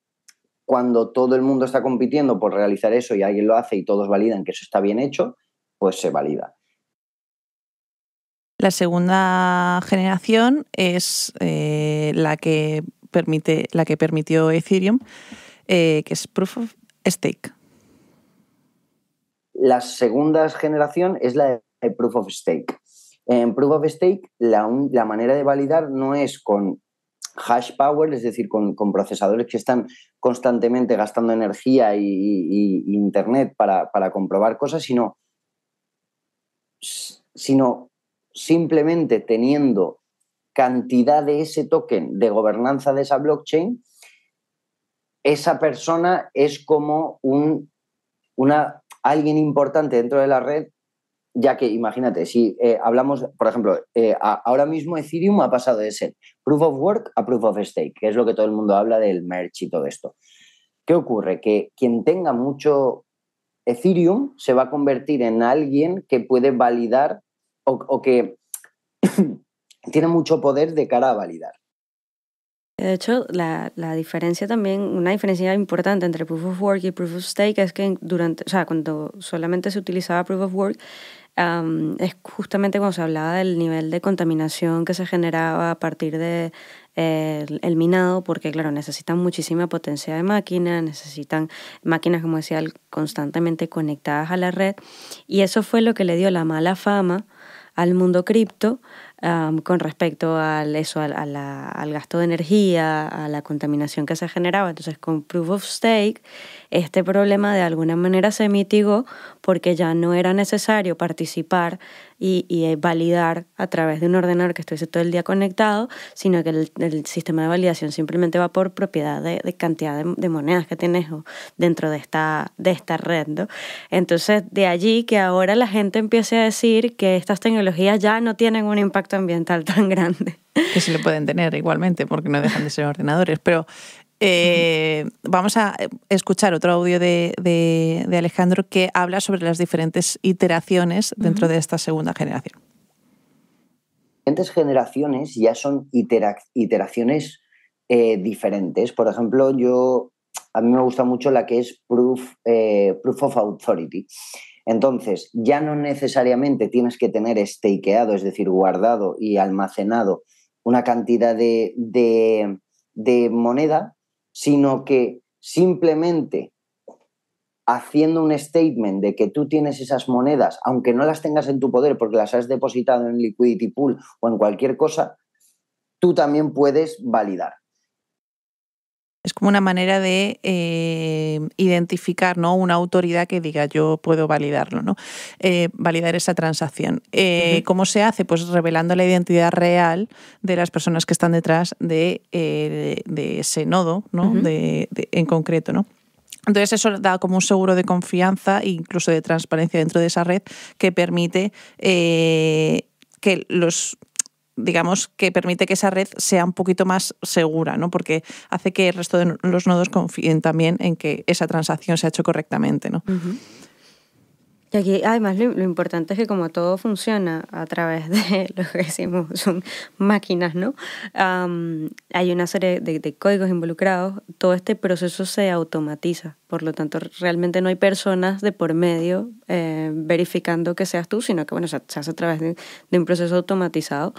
cuando todo el mundo está compitiendo por realizar eso y alguien lo hace y todos validan que eso está bien hecho, pues se valida. La segunda generación es eh, la, que permite, la que permitió Ethereum, eh, que es Proof of Stake. La segunda generación es la de Proof of Stake. En Proof of Stake, la, la manera de validar no es con hash power, es decir, con, procesadores que están constantemente gastando energía y, internet para, comprobar cosas, sino, sino simplemente teniendo cantidad de ese token de gobernanza de esa blockchain, esa persona es como un, una, alguien importante dentro de la red ya que imagínate, si eh, hablamos, por ejemplo, eh, ahora mismo Ethereum ha pasado de ser proof of work a proof of stake, que es lo que todo el mundo habla del merge y todo esto. ¿Qué ocurre? Que quien tenga mucho Ethereum se va a convertir en alguien que puede validar o que tiene mucho poder de cara a validar. De hecho, la, la, diferencia también, una diferencia importante entre Proof of Work y Proof of Stake es que durante, o sea, cuando solamente se utilizaba Proof of Work, es justamente cuando se hablaba del nivel de contaminación que se generaba a partir de eh, el minado, porque claro, necesitan muchísima potencia de máquina, necesitan máquinas, como decía, constantemente conectadas a la red, y eso fue lo que le dio la mala fama al mundo cripto con respecto al, eso, al, al, gasto de energía, a la contaminación que se generaba. Entonces, con Proof of Stake, este problema de alguna manera se mitigó porque ya no era necesario participar y, y validar a través de un ordenador que estuviese todo el día conectado, sino que el, sistema de validación simplemente va por propiedad de, de cantidad de, monedas que tienes dentro de esta, de esta red. ¿no? Entonces, de allí que ahora la gente empiece a decir que estas tecnologías ya no tienen un impacto ambiental tan grande. Que se lo pueden tener igualmente, porque no dejan de ser ordenadores. Pero eh, vamos a escuchar otro audio de, de, Alejandro que habla sobre las diferentes iteraciones dentro de esta segunda generación. Diferentes generaciones ya son iteraciones eh, diferentes. Por ejemplo, yo a mí me gusta mucho la que es proof, eh, proof of authority. Entonces, ya no necesariamente tienes que tener stakeado, es decir, guardado y almacenado una cantidad de, moneda, sino que simplemente haciendo un statement de que tú tienes esas monedas, aunque no las tengas en tu poder porque las has depositado en liquidity pool o en cualquier cosa, tú también puedes validar. Es como una manera de eh, identificar ¿no? una autoridad que diga yo puedo validarlo, ¿no? Eh, validar esa transacción. Eh, ¿Cómo se hace? Pues revelando la identidad real de las personas que están detrás de, ese nodo ¿no? en concreto. ¿no? Entonces eso da como un seguro de confianza e incluso de transparencia dentro de esa red que permite que los digamos, que permite que esa red sea un poquito más segura, ¿no? Porque hace que el resto de los nodos confíen también en que esa transacción se ha hecho correctamente, ¿no? Y aquí, además, lo, importante es que como todo funciona a través de lo que decimos son máquinas, ¿no? hay una serie de, de, códigos involucrados, todo este proceso se automatiza. Por lo tanto, realmente no hay personas de por medio eh, verificando que seas tú, sino que bueno, se, hace a través de, un proceso automatizado,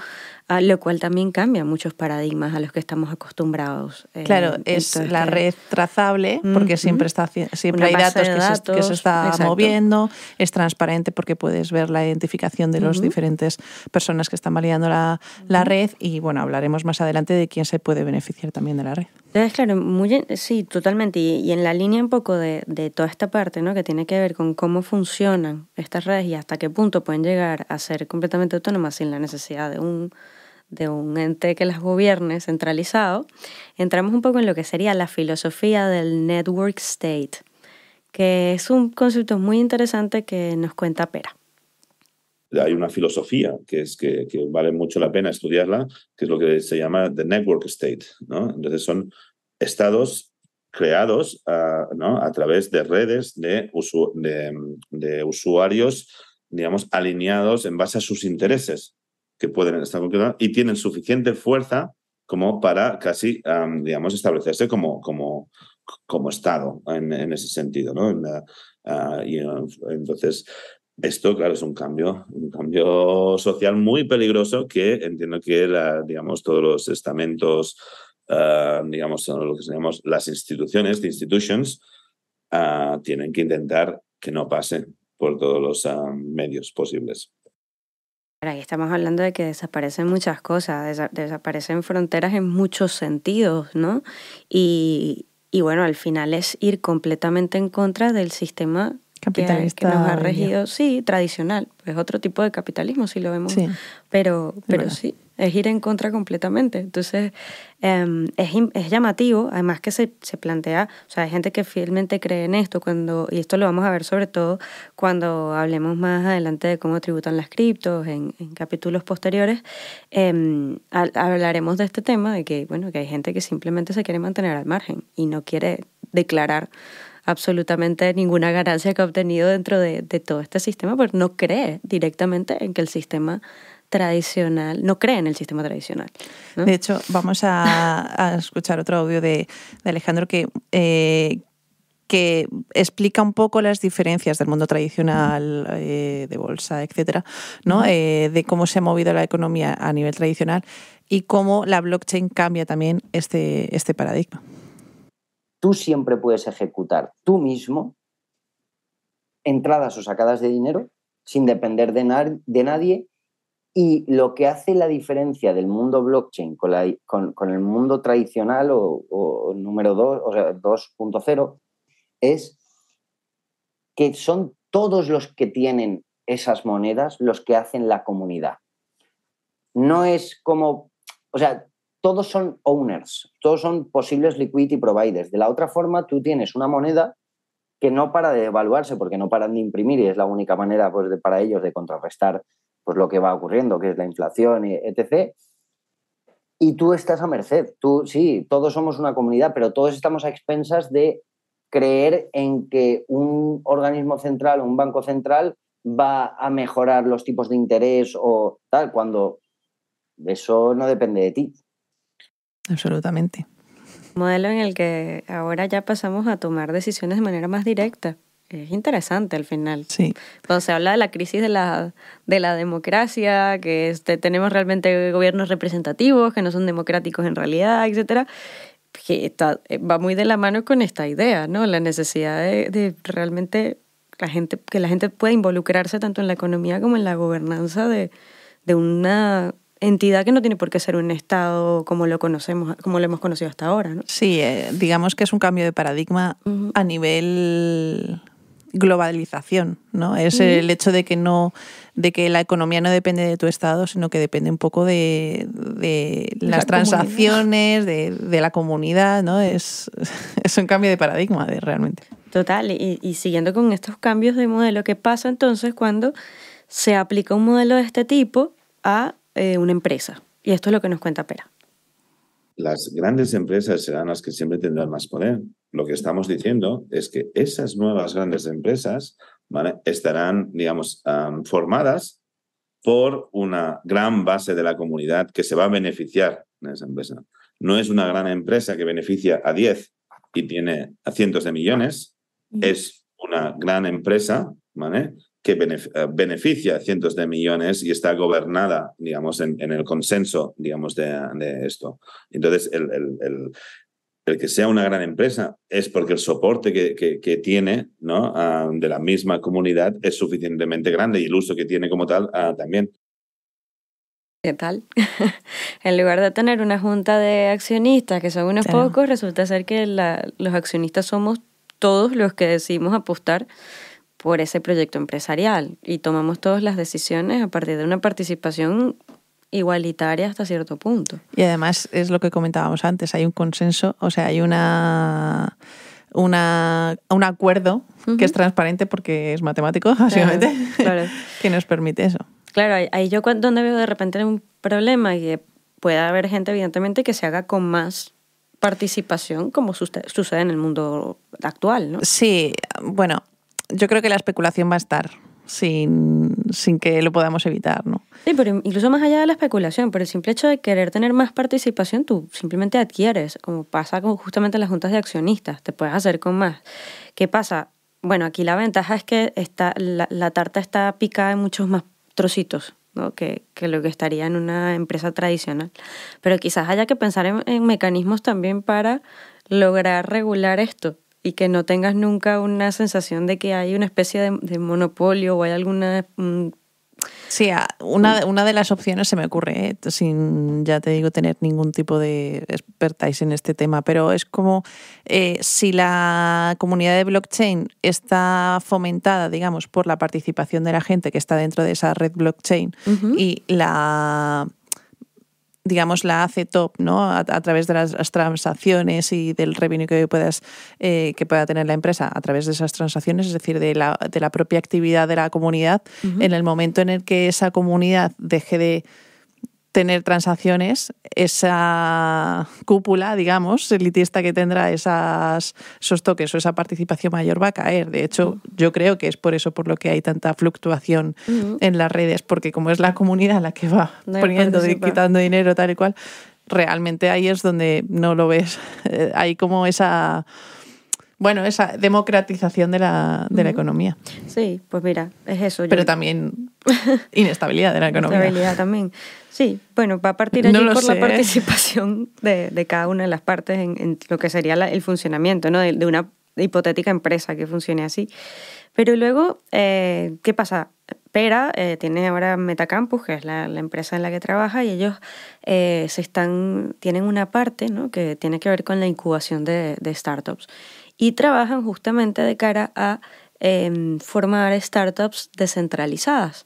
ah, lo cual también cambia muchos paradigmas a los que estamos acostumbrados. Eh, claro, es la red trazable, porque siempre, está, siempre hay datos, que, se, está moviendo, es transparente porque puedes ver la identificación de las diferentes personas que están validando la, la red y bueno, hablaremos más adelante de quién se puede beneficiar también de la red. Entonces, claro, muy, sí, totalmente. Y, en la línea un poco de, de, toda esta parte, ¿no? Que tiene que ver con cómo funcionan estas redes y hasta qué punto pueden llegar a ser completamente autónomas sin la necesidad de un, de un ente que las gobierne centralizado, entramos un poco en lo que sería la filosofía del network state, que es un concepto muy interesante que nos cuenta Pera hay una filosofía que es que, vale mucho la pena estudiarla, que es lo que se llama the network state. ¿no? Entonces son estados creados a, ¿no? a través de redes de, de, usuarios, digamos, alineados en base a sus intereses que pueden estar y tienen suficiente fuerza como para casi, digamos, establecerse como, como, como Estado en, ese sentido. ¿no? Ah, y, entonces, esto, claro, es un cambio, un cambio social muy peligroso que entiendo que digamos, todos los estamentos, uh, digamos, lo que llamamos las instituciones, the institutions, uh, tienen que intentar que no pase por todos los medios posibles. Ahí estamos hablando de que desaparecen muchas cosas, desaparecen fronteras en muchos sentidos, ¿no? Y, y bueno, al final es ir completamente en contra del sistema capitalista que, nos ha regido, sí, tradicional, es otro tipo de capitalismo si lo vemos, pero, pero sí, es ir en contra completamente. Entonces, em, es, es, llamativo, además que se, se, plantea, o sea, hay gente que fielmente cree en esto, cuando y esto lo vamos a ver sobre todo cuando hablemos más adelante de cómo tributan las criptos en, en capítulos posteriores, em, hablaremos de este tema, de que, bueno, que hay gente que simplemente se quiere mantener al margen y no quiere declarar absolutamente ninguna ganancia que ha obtenido dentro de, todo este sistema, porque no cree directamente en que el sistema tradicional, no cree en el sistema tradicional. De hecho, vamos a, escuchar otro audio de, Alejandro que, eh, que explica un poco las diferencias del mundo tradicional eh, de bolsa, etcétera, ¿no? Eh, de cómo se ha movido la economía a nivel tradicional y cómo la blockchain cambia también este, este paradigma tú siempre puedes ejecutar tú mismo entradas o sacadas de dinero sin depender de, nadie. Y lo que hace la diferencia del mundo blockchain con, el mundo tradicional o, número 2, o sea, 2.0, es que son todos los que tienen esas monedas los que hacen la comunidad. No es como, o sea, todos son owners, todos son posibles liquidity providers. De la otra forma, tú tienes una moneda que no para de devaluarse porque no paran de imprimir y es la única manera pues, para ellos de contrarrestar pues, lo que va ocurriendo, que es la inflación, etc. Y tú estás a merced. Tú, sí, todos somos una comunidad, pero todos estamos a expensas de creer en que un organismo central o un banco central va a mejorar los tipos de interés o tal, cuando eso no depende de ti. Absolutamente. modelo en el que ahora ya pasamos a tomar decisiones de manera más directa. Es interesante al final. Sí. Cuando se habla de la crisis de la, de la democracia, que este, tenemos realmente gobiernos representativos, que no son democráticos en realidad, etcétera, que está, va muy de la mano con esta idea, ¿no? La necesidad de, de realmente la gente, que la gente pueda involucrarse tanto en la economía como en la gobernanza de, de una entidad que no tiene por qué ser un Estado como lo conocemos, como lo hemos conocido hasta ahora. ¿no? Sí, eh, digamos que es un cambio de paradigma a nivel globalización, ¿no? Es el hecho de que no, de que la economía no depende de tu estado, sino que depende un poco de, las transacciones, de, la comunidad, ¿no? Es, es un cambio de paradigma de, realmente. Total, y, y siguiendo con estos cambios de modelo, ¿qué pasa entonces cuando se aplica un modelo de este tipo a eh, una empresa. Y esto es lo que nos cuenta Pera. Las grandes empresas serán las que siempre tendrán más poder. Lo que estamos diciendo es que esas nuevas grandes empresas estarán, digamos, formadas por una gran base de la comunidad que se va a beneficiar de esa empresa. No es una gran empresa que beneficia a 10 y tiene a cientos de millones, es una gran empresa ¿vale? Que eh, beneficia cientos de millones y está gobernada, digamos, en, el consenso, digamos, de, esto. Entonces, el, el, que sea una gran empresa es porque el soporte que, que, tiene ¿no? Ah, de la misma comunidad es suficientemente grande y el uso que tiene como tal ah, también. ¿Qué tal? en lugar de tener una junta de accionistas, que son unos pocos, resulta ser que los accionistas somos todos los que decidimos apostar por ese proyecto empresarial y tomamos todas las decisiones a partir de una participación igualitaria hasta cierto punto. Y además es lo que comentábamos antes, hay un consenso, o sea, hay una una, un acuerdo que es transparente porque es matemático, básicamente, Claro. que nos permite eso. Claro, ahí- yo donde veo de repente un problema y que pueda haber gente, evidentemente, que se haga con más participación, como sucede en el mundo actual, ¿no? Sí, bueno, yo creo que la especulación va a estar sin, sin que lo podamos evitar, ¿no? Sí, pero incluso más allá de la especulación, por el simple hecho de querer tener más participación, tú simplemente adquieres, como pasa con justamente en las juntas de accionistas, te puedes hacer con más. ¿Qué pasa? Bueno, aquí la ventaja es que está, la, la tarta está picada en muchos más trocitos ¿no? que, que lo que estaría en una empresa tradicional. Pero quizás haya que pensar en, en mecanismos también para lograr regular esto y que no tengas nunca una sensación de que hay una especie de, de monopolio o hay alguna... mm, Sí, una, una de las opciones se me ocurre, ¿eh? sin, ya te digo, tener ningún tipo de expertise en este tema, pero es como eh, si la comunidad de blockchain está fomentada, digamos, por la participación de la gente que está dentro de esa red blockchain y la digamos, la hace top, ¿no? A, a través de las, las transacciones y del revenue que puedas eh, que pueda tener la empresa a través de esas transacciones, es decir, de la, de la propia actividad de la comunidad. En el momento en el que esa comunidad deje de tener transacciones, esa cúpula, digamos, elitista que tendrá esas, esos toques o esa participación mayor va a caer. De hecho, yo creo que es por eso por lo que hay tanta fluctuación Ujú. en las redes, porque como es la comunidad la que va No poniendo, participa. quitando dinero, tal y cual, realmente ahí es donde no lo ves. Eh, Hay como esa, bueno, esa democratización de la, de la economía, Sí, pues mira, es eso. yo- pero también inestabilidad de la economía. Estabilidad también. Sí, bueno, va a partir allí por sé. la participación de, de cada una de las partes en, en lo que sería la- el funcionamiento ¿no? de, de una hipotética empresa que funcione así. Pero luego, eh, ¿qué pasa? Pera eh, tiene ahora Metacampus, que es la, la empresa en la que trabaja, y ellos eh, se están, tienen una parte ¿no? que tiene que ver con la incubación de, de startups. Y trabajan justamente de cara a em, formar startups descentralizadas.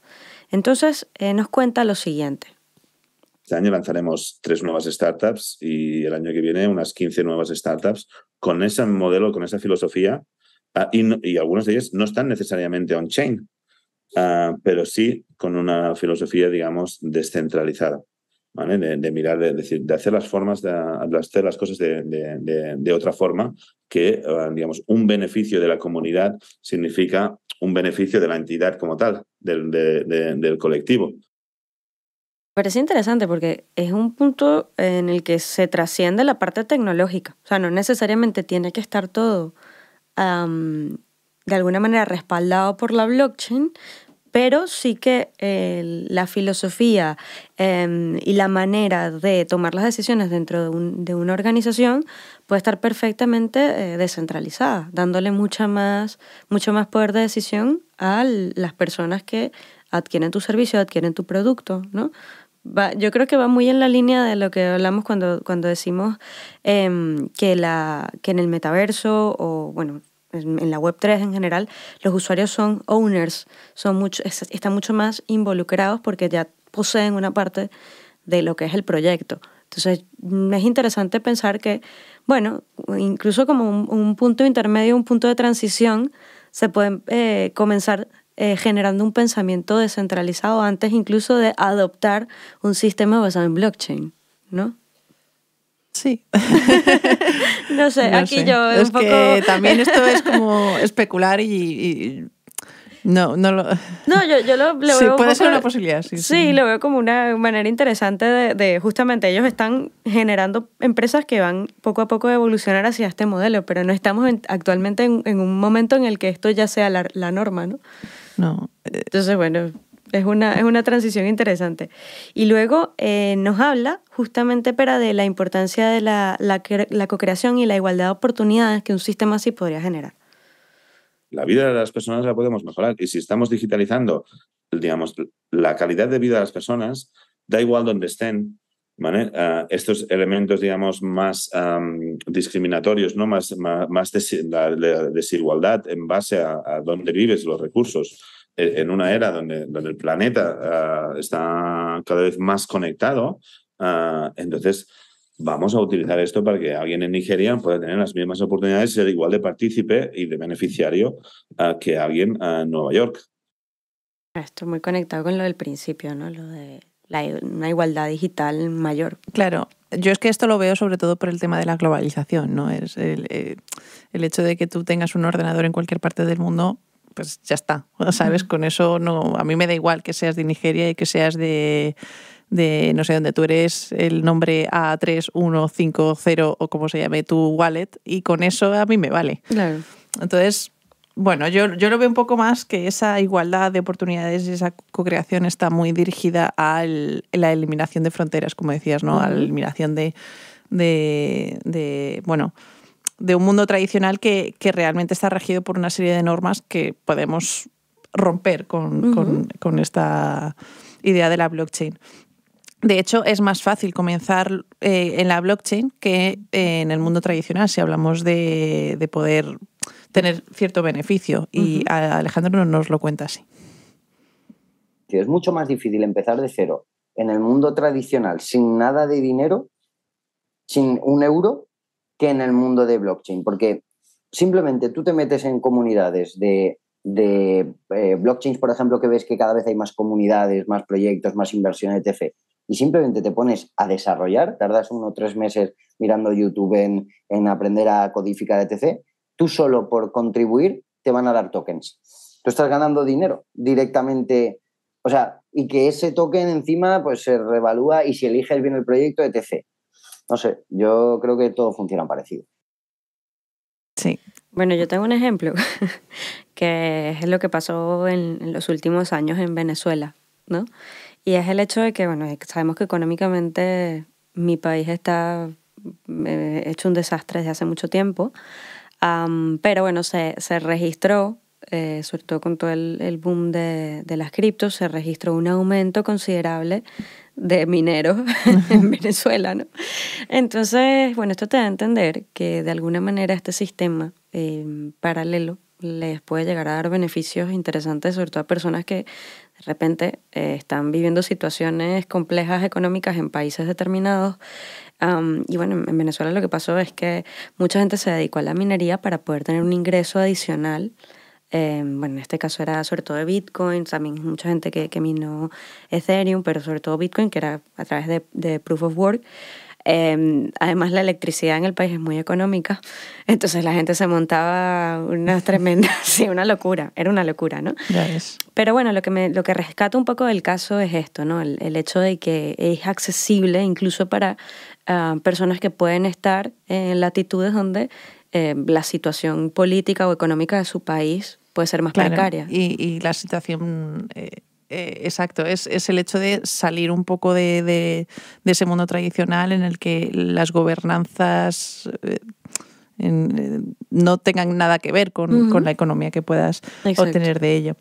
Entonces, eh, nos cuenta lo siguiente. Este año lanzaremos tres nuevas startups y el año que viene unas 15 nuevas startups con ese modelo, con esa filosofía. ah, y, no- algunas de ellas no están necesariamente on-chain, ah, pero sí con una filosofía, digamos, descentralizada. ¿Vale? De, de mirar, de, decir, de hacer las formas, de, de hacer las cosas de, otra forma, que, ah, digamos, un beneficio de la comunidad significa un beneficio de la entidad como tal, del, de- de- del colectivo. Parece interesante porque es un punto en el que se trasciende la parte tecnológica. O sea, no necesariamente tiene que estar todo am, de alguna manera respaldado por la blockchain, pero sí que eh, la filosofía em, y la manera de tomar las decisiones dentro de, un- de una organización puede estar perfectamente eh, descentralizada, dándole mucha más, mucho más poder de decisión a las personas que adquieren tu servicio, adquieren tu producto, ¿no? Yo creo que va muy en la línea de lo que hablamos cuando, cuando decimos em, que, la, que en el metaverso o, bueno, en, la Web3 en general, los usuarios son owners, son mucho, es- están mucho más involucrados porque ya poseen una parte de lo que es el proyecto. Entonces, mm, es interesante pensar que, bueno, incluso como un, un punto intermedio, un punto de transición, se puede eh, comenzar eh, generando un pensamiento descentralizado antes incluso de adoptar un sistema basado en blockchain, ¿no? Sí. No sé, No aquí sé. yo es un poco... que también esto es como especular y, y- no, no lo. No, yo, yo lo, lo Sí, veo puede ser poco- una posibilidad, sí, Sí, sí. lo veo como una manera interesante de, de justamente ellos están generando empresas que van poco a poco a evolucionar hacia este modelo, pero no estamos en- actualmente en, en un momento en el que esto ya sea la, la norma, ¿no? No. eh, Entonces, bueno, es una, es una transición interesante. Y luego eh, nos habla justamente para de la importancia de la, la, la co-creación y la igualdad de oportunidades que un sistema así podría generar. la vida de las personas la podemos mejorar. Y si estamos digitalizando, digamos, la calidad de vida de las personas, da igual donde estén, ¿vale? Ah, estos elementos, digamos, más am, discriminatorios, ¿no? Más, más, más desi- la, la desigualdad en base a, a dónde vives, los recursos, en una era donde, donde el planeta ah, está cada vez más conectado, ah, entonces vamos a utilizar esto para que alguien en Nigeria pueda tener las mismas oportunidades, ser igual de partícipe y de beneficiario que alguien en Nueva York. Esto muy conectado con lo del principio, ¿no? Lo de una igualdad digital mayor. Claro, yo es que esto lo veo sobre todo por el tema de la globalización, ¿no? Es el, eh, el, hecho de que tú tengas un ordenador en cualquier parte del mundo, pues ya está, ¿sabes? Con eso no, a mí me da igual que seas de Nigeria y que seas de, de no sé dónde tú eres, el nombre A3150 o como se llame tu wallet, y con eso a mí me vale. Claro. Entonces, bueno, yo, yo lo veo un poco más que esa igualdad de oportunidades y esa co-creación está muy dirigida a la eliminación de fronteras, como decías, ¿no? A la eliminación de, de, bueno, de un mundo tradicional que, realmente está regido por una serie de normas que podemos romper con, esta idea de la blockchain. De hecho, es más fácil comenzar eh, en la blockchain que en el mundo tradicional, si hablamos de, de poder tener cierto beneficio. Y Alejandro nos lo cuenta así. Es mucho más difícil empezar de cero en el mundo tradicional sin nada de dinero, sin un euro, que en el mundo de blockchain. Porque simplemente tú te metes en comunidades de, de eh, blockchains, por ejemplo, que ves que cada vez hay más comunidades, más proyectos, más inversión, etc. Y simplemente te pones a desarrollar, tardas uno o tres meses mirando YouTube en, en aprender a codificar, etc tú solo por contribuir te van a dar tokens. Tú estás ganando dinero directamente, o sea, y que ese token encima pues se revalúa y si eliges bien el proyecto, etc. No sé, yo creo que todo funciona parecido. Sí. Bueno, yo tengo un ejemplo que es lo que pasó en, los últimos años en Venezuela, ¿no? Y es el hecho de que, bueno, sabemos que económicamente mi país está eh, hecho un desastre desde hace mucho tiempo pero bueno, se, se registró, eh, sobre todo con todo el, boom de, de, las criptos, se registró un aumento considerable de mineros en Venezuela, ¿no? Entonces, bueno, esto te da a entender que de alguna manera este sistema em, paralelo les puede llegar a dar beneficios interesantes, sobre todo a personas que de repente eh, están viviendo situaciones complejas económicas en países determinados y bueno, en Venezuela lo que pasó es que mucha gente se dedicó a la minería para poder tener un ingreso adicional. Em, bueno, en este caso era sobre todo de Bitcoin, también mucha gente que, que minó Ethereum, pero sobre todo Bitcoin, que era a través de, de Proof of Work. Em, además, la electricidad en el país es muy económica, entonces la gente se montaba una tremenda, sí, una locura, era una locura, ¿no? Pero bueno, lo que, me, lo que rescata un poco del caso es esto, ¿no? El, el hecho de que es accesible incluso para personas que pueden estar en latitudes donde eh, la situación política o económica de su país puede ser más precaria. Y, la situación, eh, eh, exacto, es, es, el hecho de salir un poco de, de, ese mundo tradicional en el que las gobernanzas no tengan nada que ver con, la economía que puedas obtener de ello.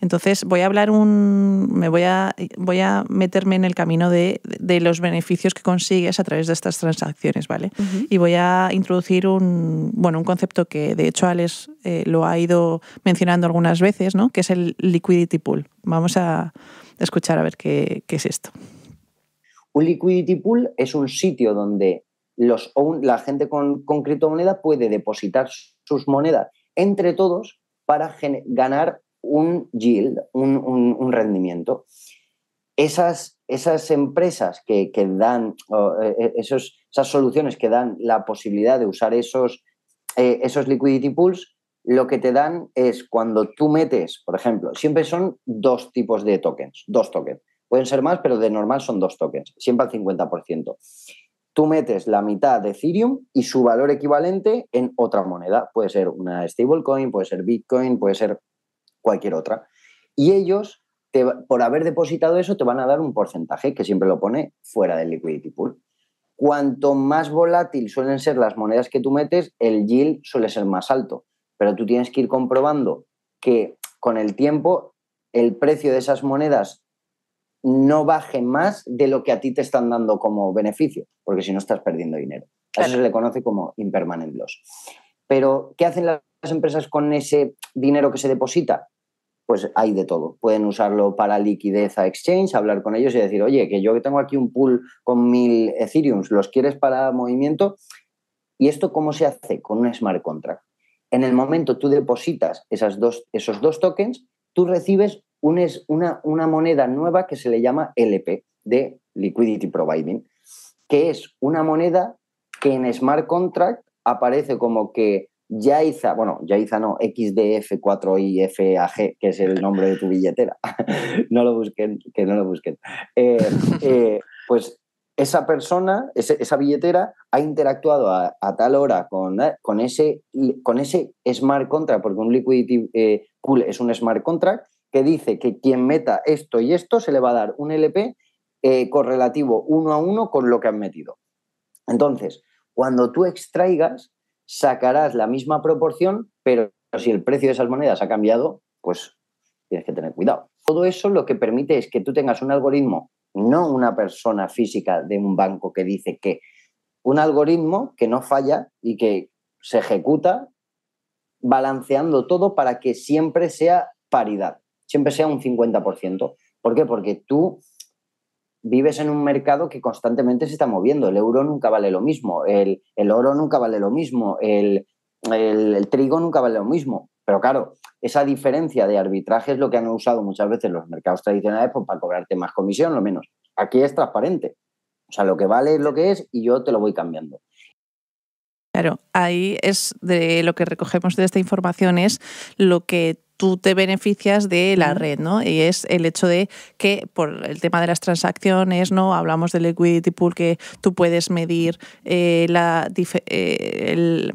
Entonces voy a hablar un, me voy a, voy a meterme en el camino de, los beneficios que consigues a través de estas transacciones, ¿vale? Y voy a introducir un, bueno, un concepto que de hecho Alex eh, lo ha ido mencionando algunas veces, ¿no? Que es el liquidity pool. Vamos a escuchar a ver qué, qué es esto. Un liquidity pool es un sitio donde los, la gente con, con criptomoneda puede depositar sus monedas entre todos para ganar un yield, un, rendimiento. Esas, esas empresas que, dan, eh, eh, esos, esas soluciones que dan la posibilidad de usar esos, eh, esos liquidity pools, lo que te dan es cuando tú metes, por ejemplo, siempre son dos tipos de tokens, dos tokens. Pueden ser más, pero de normal son dos tokens, siempre al 50% tú metes la mitad de Ethereum y su valor equivalente en otra moneda. Puede ser una stablecoin, puede ser Bitcoin, puede ser cualquier otra. Y ellos, por haber depositado eso, te van a dar un porcentaje que siempre lo pone fuera del liquidity pool. Cuanto más volátil suelen ser las monedas que tú metes, el yield suele ser más alto. Pero tú tienes que ir comprobando que con el tiempo el precio de esas monedas no baje más de lo que a ti te están dando como beneficio, porque si no estás perdiendo dinero. eso se le conoce como impermanent loss. Pero, ¿qué hacen las empresas con ese dinero que se deposita? pues hay de todo. Pueden usarlo para liquidez a exchange, hablar con ellos y decir, oye, que yo tengo aquí un pool con mil Ethereum, ¿los quieres para movimiento? ¿Y esto cómo se hace? Con un smart contract. En el momento tú depositas esas dos, esos dos tokens, tú recibes una, una moneda nueva que se le llama LP, de Liquidity Providing, que es una moneda que en smart contract aparece como que Yaiza, bueno, Yaiza no, XDF4IFAG, que es el nombre de tu billetera. no lo busquen, que no lo busquen. Eh, eh, pues esa persona, esa billetera, ha interactuado a, tal hora con, eh, con, ese, con ese smart contract, porque un liquidity pool es un smart contract, que dice que quien meta esto y esto se le va a dar un LP correlativo uno a uno con lo que han metido. Entonces, cuando tú extraigas, sacarás la misma proporción, pero si el precio de esas monedas ha cambiado, pues tienes que tener cuidado. Todo eso lo que permite es que tú tengas un algoritmo, no una persona física de un banco que dice que, un algoritmo que no falla y que se ejecuta balanceando todo para que siempre sea paridad, siempre sea un 50%. ¿Por qué? Porque tú vives en un mercado que constantemente se está moviendo. El euro nunca vale lo mismo, el, oro nunca vale lo mismo, el, trigo nunca vale lo mismo. Pero claro, esa diferencia de arbitraje es lo que han usado muchas veces los mercados tradicionales pues, para cobrarte más comisión, lo menos. Aquí es transparente. O sea, lo que vale es lo que es y yo te lo voy cambiando. Claro, ahí es de lo que recogemos de esta información es lo que tú te beneficias de la red, ¿no? Y es el hecho de que por el tema de las transacciones, ¿no? Hablamos del liquidity pool que tú puedes medir eh, la, eh,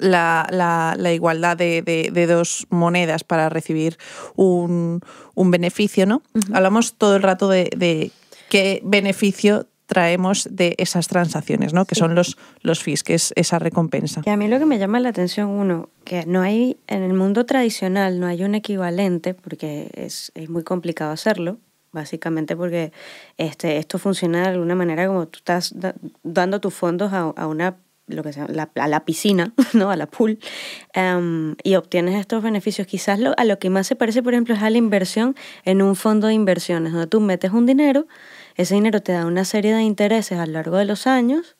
la, igualdad de, dos monedas para recibir un, beneficio, ¿no? Hablamos todo el rato de, de qué beneficio traemos de esas transacciones, ¿no? que son los, los fees, que es esa recompensa. Que a mí lo que me llama la atención, uno, que no hay, en el mundo tradicional no hay un equivalente, porque es, es muy complicado hacerlo, básicamente porque este, esto funciona de alguna manera como tú estás dando tus fondos a, a una lo que sea, a la piscina, ¿no? a la pool, em, y obtienes estos beneficios. Quizás lo, a lo que más se parece, por ejemplo, es a la inversión en un fondo de inversiones, donde tú metes un dinero ese dinero te da una serie de intereses a lo largo de los años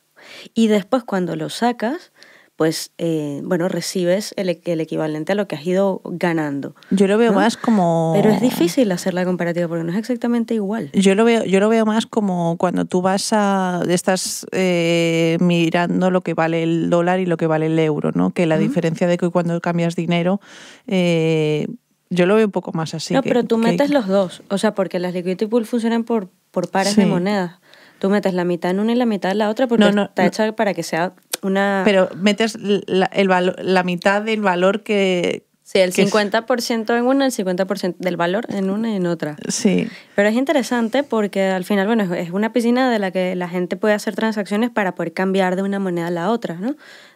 y después cuando lo sacas, pues eh, bueno, recibes el, el, equivalente a lo que has ido ganando. Yo lo veo más como... Pero es difícil hacer la comparativa porque no es exactamente igual. Yo lo veo, yo lo veo más como cuando tú vas a... estás eh, mirando lo que vale el dólar y lo que vale el euro, ¿no? Que la diferencia de que cuando cambias dinero... Eh, yo lo veo un poco más así. No, pero tú metes los dos. O sea, porque las liquidity pool funcionan por, por pares de monedas. Tú metes la mitad en una y la mitad en la otra porque está hecha para que sea una... Pero metes la, el la mitad del valor que... Sí, el 50% en una, el 50% del valor en una y en otra. Sí. Pero es interesante porque al final, bueno, es una piscina de la que la gente puede hacer transacciones para poder cambiar de una moneda a la otra, ¿no?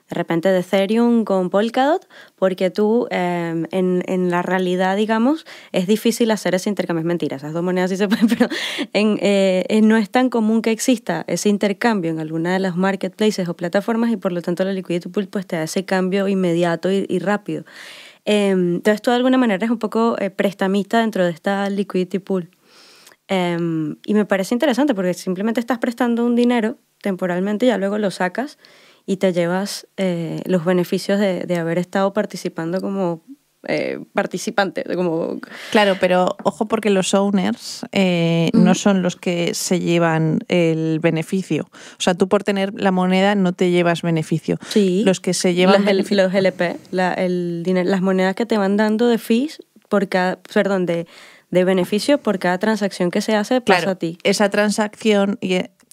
De repente de Ethereum con Polkadot, porque tú em, en, en, la realidad, digamos, es difícil hacer ese intercambio. Es mentira, esas dos monedas sí se pueden, pero eh, no es tan común que exista ese intercambio en alguna de las marketplaces o plataformas y por lo tanto la Liquidity Pool pues, te da ese cambio inmediato y, rápido. Em, entonces, tú de alguna manera es un poco eh, prestamista dentro de esta Liquidity Pool. Em, y me parece interesante porque simplemente estás prestando un dinero temporalmente y ya luego lo sacas y te llevas eh, los beneficios de, de, haber estado participando como eh, participante. Como... Claro, pero ojo porque los owners eh, no son los que se llevan el beneficio. O sea, tú por tener la moneda no te llevas beneficio. Sí. Los que se llevan los, los LP, la, el dinero, las monedas que te van dando de fees por cada, perdón, de, de beneficio por cada transacción que se hace pasa a ti. Esa transacción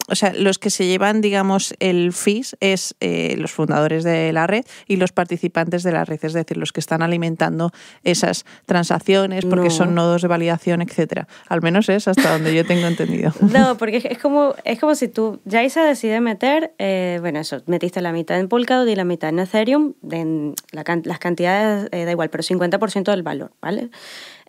o sea, los que se llevan, digamos, el fees es eh, los fundadores de la red y los participantes de la red, es decir, los que están alimentando esas transacciones porque son nodos de validación, etcétera. Al menos es hasta donde yo tengo entendido. No, porque es como, es como si tú, se decide meter, eh, bueno, eso, metiste la mitad en Polkadot y la mitad en Ethereum, en las cantidades eh, da igual, pero 50% del valor, ¿vale?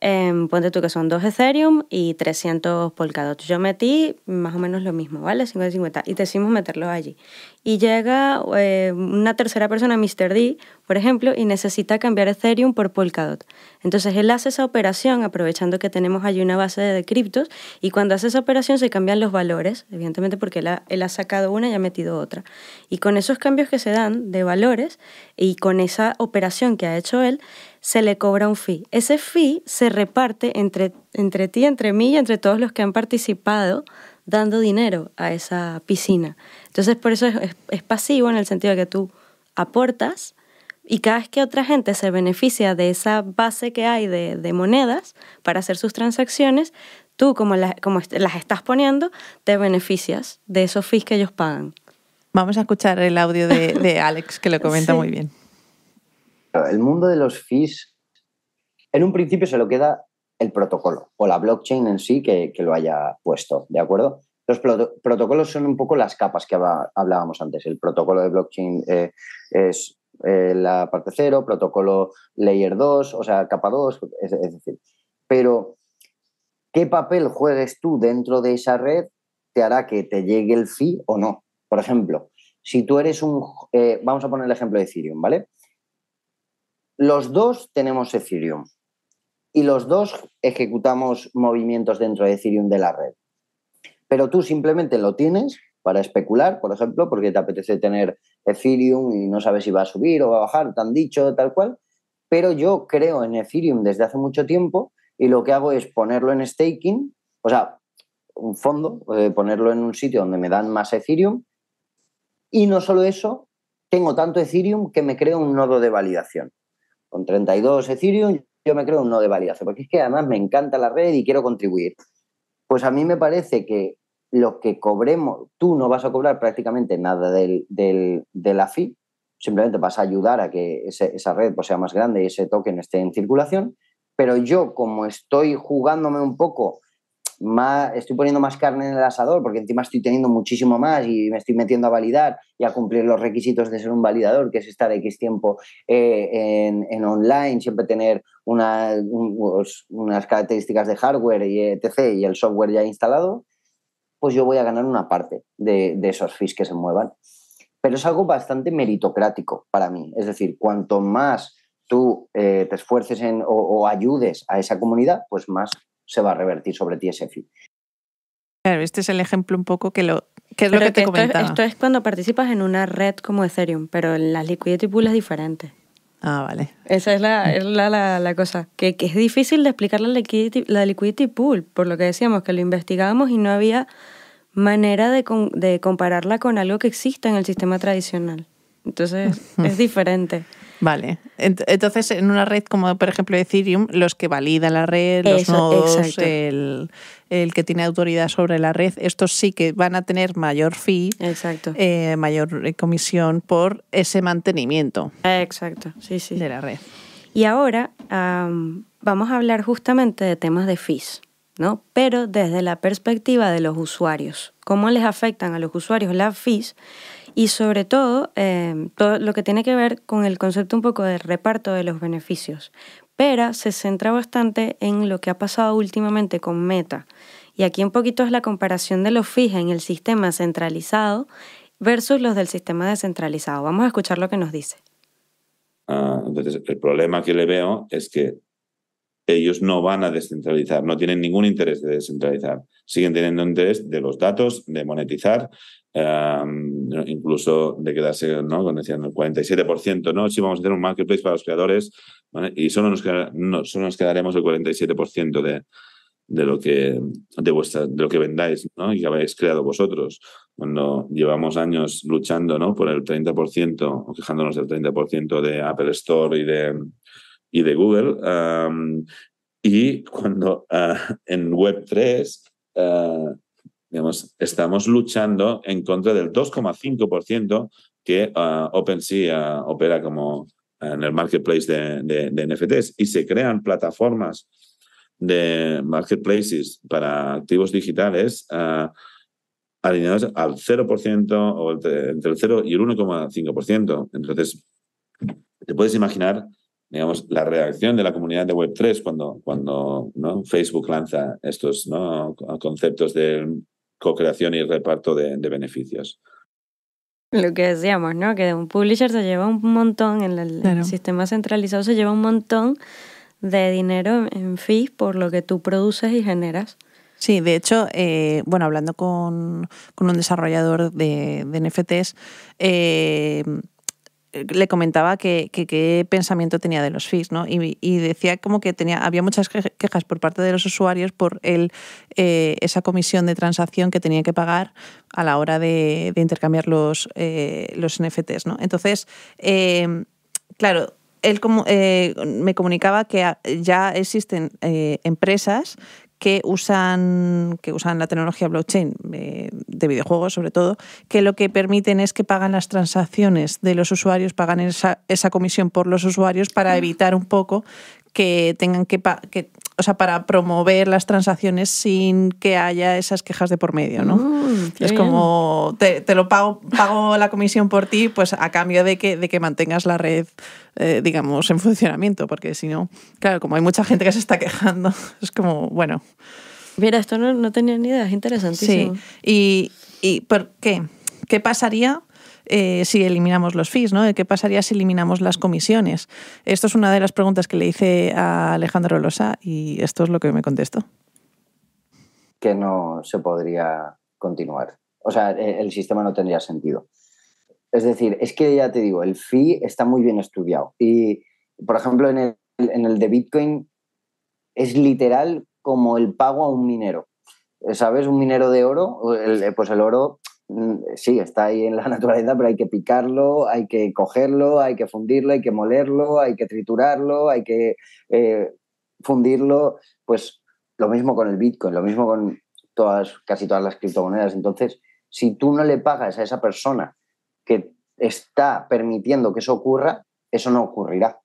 Eh, ponte tú que son 2 Ethereum y 300 Polkadot. Yo metí más o menos lo mismo, ¿vale? 50-50 y decimos meterlo allí. Y llega eh, una tercera persona, Mr. D, por ejemplo, y necesita cambiar Ethereum por Polkadot. Entonces él hace esa operación aprovechando que tenemos allí una base de criptos y cuando hace esa operación se cambian los valores, evidentemente porque él ha, él ha sacado una y ha metido otra. Y con esos cambios que se dan de valores y con esa operación que ha hecho él, se le cobra un fee. Ese fee se reparte entre, entre ti, entre mí y entre todos los que han participado dando dinero a esa piscina. Entonces, por eso es, es, pasivo en el sentido de que tú aportas y cada vez que otra gente se beneficia de esa base que hay de, de monedas para hacer sus transacciones, tú como, la, como las estás poniendo, te beneficias de esos fees que ellos pagan. Vamos a escuchar el audio de, de Alex, que lo comenta sí. muy bien. El mundo de los fees, en un principio se lo queda el protocolo o la blockchain en sí que, lo haya puesto, ¿de acuerdo? Los protocolos son un poco las capas que hablábamos antes. El protocolo de blockchain eh, es eh, la parte cero, protocolo layer 2, o sea, capa 2, es, es, decir. Pero, ¿qué papel juegues tú dentro de esa red te hará que te llegue el fee o no? Por ejemplo, si tú eres un... Eh, vamos a poner el ejemplo de Ethereum, ¿vale? Los dos tenemos Ethereum y los dos ejecutamos movimientos dentro de Ethereum de la red. Pero tú simplemente lo tienes para especular, por ejemplo, porque te apetece tener Ethereum y no sabes si va a subir o va a bajar, tan dicho, tal cual. Pero yo creo en Ethereum desde hace mucho tiempo y lo que hago es ponerlo en staking, o sea, un fondo, eh, ponerlo en un sitio donde me dan más Ethereum. Y no solo eso, tengo tanto Ethereum que me creo un nodo de validación. Con 32 Ethereum yo me creo un nodo de validación, porque es que además me encanta la red y quiero contribuir. Pues a mí me parece que lo que cobremos, tú no vas a cobrar prácticamente nada del, del, de la fee, simplemente vas a ayudar a que esa red pues, sea más grande y ese token esté en circulación, pero yo como estoy jugándome un poco más, estoy poniendo más carne en el asador porque encima estoy teniendo muchísimo más y me estoy metiendo a validar y a cumplir los requisitos de ser un validador, que es estar X tiempo eh, en, en, online, siempre tener una, un, unas características de hardware y etc. y el software ya instalado, pues yo voy a ganar una parte de, de esos fees que se muevan. Pero es algo bastante meritocrático para mí. Es decir, cuanto más tú eh, te esfuerces en, o, o ayudes a esa comunidad, pues más se va a revertir sobre ti ese. Claro, este es el ejemplo un poco que lo que es pero lo que, que te esto comentaba. Es, esto es cuando participas en una red como Ethereum, pero en las liquidity pool es diferente. Ah, vale. Esa es la, es la, la, la cosa. Que, que, es difícil de explicar la liquidity, la liquidity pool, por lo que decíamos, que lo investigábamos y no había manera de, de compararla con algo que existe en el sistema tradicional. Entonces, es diferente. Vale. Entonces, en una red como, por ejemplo, Ethereum, los que validan la red, los Eso, nodos, el, el, que tiene autoridad sobre la red, estos sí que van a tener mayor fee, exacto. Eh, mayor comisión por ese mantenimiento. Exacto, sí, sí. De la red. Y ahora um, vamos a hablar justamente de temas de fees. ¿no? Pero desde la perspectiva de los usuarios. ¿Cómo les afectan a los usuarios las fees? Y sobre todo, eh, todo lo que tiene que ver con el concepto un poco de reparto de los beneficios. Pero se centra bastante en lo que ha pasado últimamente con Meta. Y aquí un poquito es la comparación de los fees en el sistema centralizado versus los del sistema descentralizado. Vamos a escuchar lo que nos dice. Uh, entonces, el problema que le veo es que ellos no van a descentralizar, no tienen ningún interés de descentralizar. Siguen teniendo interés de los datos, de monetizar, um, incluso de quedarse, ¿no? Cuando decían el 47%, ¿no? Si vamos a hacer un marketplace para los creadores, ¿vale? Y solo nos, queda, no, solo nos quedaremos el 47% de, de lo que de vuestra de lo que vendáis ¿no? y que habéis creado vosotros cuando llevamos años luchando ¿no? por el 30% o quejándonos del 30% de Apple Store y de y de Google. Y cuando uh, en Web3, uh, digamos, estamos luchando en contra del 2,5% que uh, OpenSea opera como en el marketplace de, de, NFTs y se crean plataformas de marketplaces para activos digitales alineados al 0% o entre el 0 y el 1,5%. Entonces, te puedes imaginar digamos, la reacción de la comunidad de Web3 cuando, cuando ¿no? Facebook lanza estos ¿no? conceptos de co-creación y reparto de, beneficios. Lo que decíamos, ¿no? Que un publisher se lleva un montón, en el, sistema centralizado se lleva un montón de dinero en fees por lo que tú produces y generas. Sí, de hecho, eh, bueno, hablando con, un desarrollador de, de NFTs, eh, le comentaba que, qué pensamiento tenía de los fees, ¿no? Y, decía como que tenía, había muchas quejas por parte de los usuarios por el, eh, esa comisión de transacción que tenía que pagar a la hora de, intercambiar los, eh, los NFTs, ¿no? Entonces, eh, claro, él como, me comunicaba que ya existen empresas que usan, que usan la tecnología blockchain eh, de videojuegos sobre todo, que lo que permiten es que pagan las transacciones de los usuarios, pagan esa, esa comisión por los usuarios para evitar un poco que tengan que, que o sea, para promover las transacciones sin que haya esas quejas de por medio, ¿no? Mm, es como, te, lo pago, pago la comisión por ti, pues a cambio de que, de que mantengas la red, eh, digamos, en funcionamiento, porque si no, claro, como hay mucha gente que se está quejando, es como, bueno. Mira, esto no, no tenía ni idea, es interesantísimo. Sí, y, y ¿por qué? ¿Qué pasaría eh, si eliminamos los fees, ¿no? ¿Qué pasaría si eliminamos las comisiones? Esto es una de las preguntas que le hice a Alejandro Losa y esto es lo que me contestó. Que no se podría continuar. O sea, e, el sistema no tendría sentido. Es decir, es que ya te digo, el fee está muy bien estudiado. Y, por ejemplo, en el, de Bitcoin es literal como el pago a un minero. ¿Sabes? Un minero de oro, pues el oro sí, está ahí en la naturaleza, pero hay que picarlo, hay que cogerlo, hay que fundirlo, hay que molerlo, hay que triturarlo, hay que eh, fundirlo. Pues lo mismo con el Bitcoin, lo mismo con todas, casi todas las criptomonedas. Entonces, si tú no le pagas a esa persona que está permitiendo que eso ocurra, eso no ocurrirá.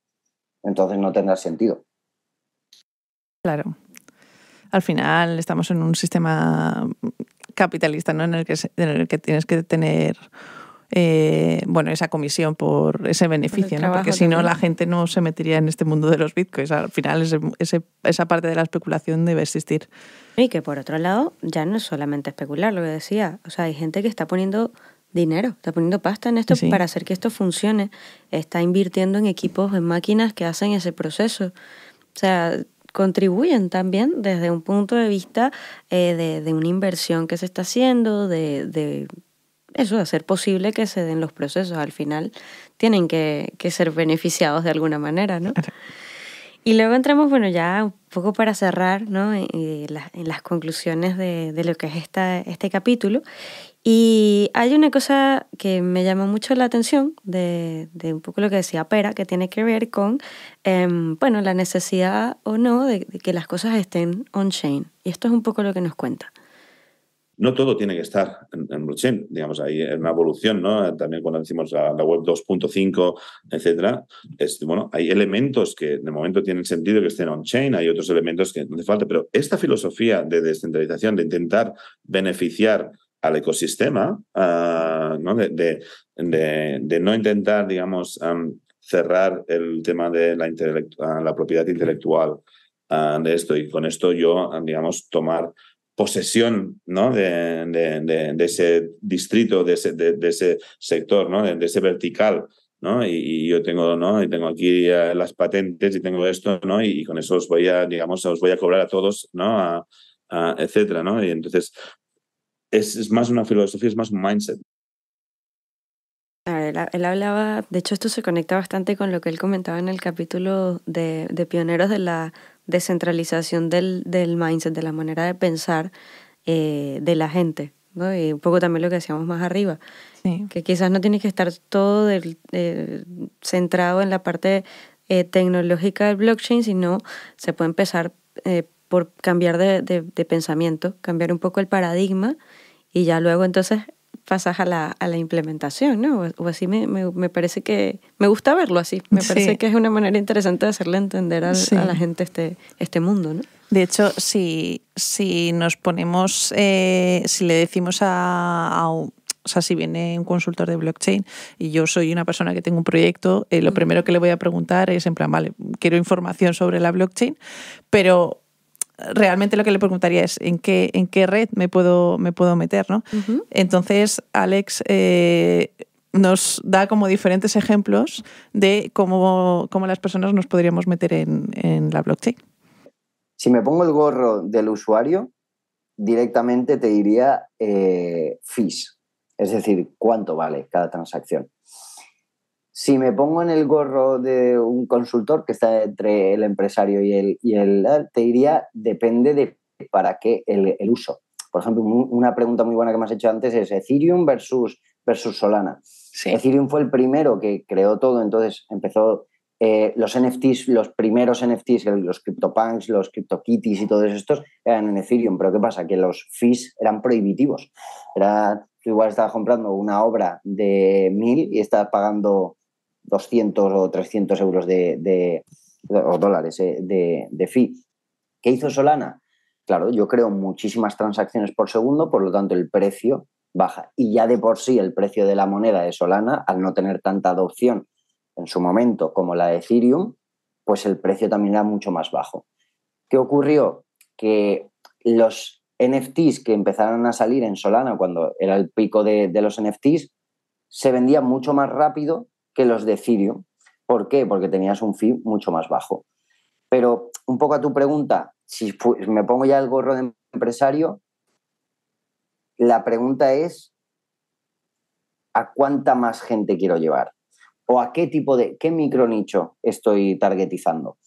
Entonces no tendrá sentido. Claro. Al final estamos en un sistema capitalista, ¿no? En el que, en el que tienes que tener eh, bueno, esa comisión por ese beneficio, ¿no? porque si no la gente no se metería en este mundo de los bitcoins. Al final ese, esa parte de la especulación debe existir. Y que por otro lado ya no es solamente especular, lo que decía. O sea, hay gente que está poniendo dinero, está poniendo pasta en esto para hacer que esto funcione. Está invirtiendo en equipos, en máquinas que hacen ese proceso. O sea, contribuyen también desde un punto de vista eh, de, una inversión que se está haciendo, de, eso, de hacer posible que se den los procesos. Al final tienen que, ser beneficiados de alguna manera, ¿no? Y luego entramos, bueno, ya un poco para cerrar, ¿no? En, las conclusiones de, de, lo que es esta, este capítulo. Y hay una cosa que me llamó mucho la atención de, un poco lo que decía Pera, que tiene que ver con, em, bueno, la necesidad o no de, que las cosas estén on-chain. Y esto es un poco lo que nos cuenta. No todo tiene que estar en, blockchain, digamos, hay una evolución, ¿no? También cuando decimos la, web 2.5, etcétera, bueno, hay elementos que de momento tienen sentido que estén on-chain, hay otros elementos que no hace falta, pero esta filosofía de descentralización, de intentar beneficiar al ecosistema, ah, ¿no? De, no intentar, digamos, cerrar el tema de la, ah, propiedad intelectual ah, de esto y con esto yo, digamos, tomar posesión ¿no? de, ese distrito, de ese, de, ese sector, ¿no? de, ese vertical. ¿no? Y, yo tengo, ¿no? y tengo aquí las patentes y tengo esto, ¿no? Y, con eso os voy a, digamos, os voy a cobrar a todos, ¿no? etcétera, ¿no? Y entonces es, más una filosofía, es más un mindset. él, hablaba, de hecho esto se conecta bastante con lo que él comentaba en el capítulo de, pioneros de la descentralización del, del, mindset, de la manera de pensar eh, de la gente. ¿no? Y un poco también lo que decíamos más arriba, que quizás no tiene que estar todo centrado en la parte eh, tecnológica del blockchain, sino se puede empezar eh, por cambiar de, de, pensamiento, cambiar un poco el paradigma y ya luego entonces pasas a la, a la implementación, ¿no? O, así me, me, parece que, me gusta verlo así, me parece que es una manera interesante de hacerle entender a la gente este, este mundo, ¿no? De hecho, si, si nos ponemos, eh, si le decimos a, a, o sea, si viene un consultor de blockchain y yo soy una persona que tengo un proyecto, eh, lo primero que le voy a preguntar es en plan, vale, quiero información sobre la blockchain, pero realmente lo que le preguntaría es en qué, en qué red me puedo, me puedo meter, ¿no? Entonces, Alex eh, nos da como diferentes ejemplos de cómo, cómo, las personas nos podríamos meter en, en la blockchain. Si me pongo el gorro del usuario, directamente te diría eh, fees, es decir, cuánto vale cada transacción. Si me pongo en el gorro de un consultor que está entre el empresario y el, y el te diría, depende de para qué el, uso. Por ejemplo, una pregunta muy buena que me has hecho antes es Ethereum versus, versus Solana. Ethereum fue el primero que creó todo, entonces empezó eh, los NFTs, los primeros NFTs, los CryptoPunks, los CryptoKitties y todos estos eran en Ethereum, pero ¿qué pasa? Que los fees eran prohibitivos. Era, tú igual estabas comprando una obra de 1000 y estabas pagando 200 o 300 euros de, o dólares eh, de, de fee. ¿Qué hizo Solana? Claro, yo creo muchísimas transacciones por segundo, por lo tanto el precio baja. Y ya de por sí el precio de la moneda de Solana, al no tener tanta adopción en su momento como la de Ethereum, pues el precio también era mucho más bajo. ¿Qué ocurrió? Que los NFTs que empezaron a salir en Solana cuando era el pico de, de los NFTs se vendían mucho más rápido que los de Ethereum. ¿Por qué? Porque tenías un fee mucho más bajo. Pero un poco a tu pregunta, si me pongo ya el gorro de empresario, la pregunta es, ¿a cuánta más gente quiero llevar? ¿O a qué tipo de, qué micro nicho estoy targetizando?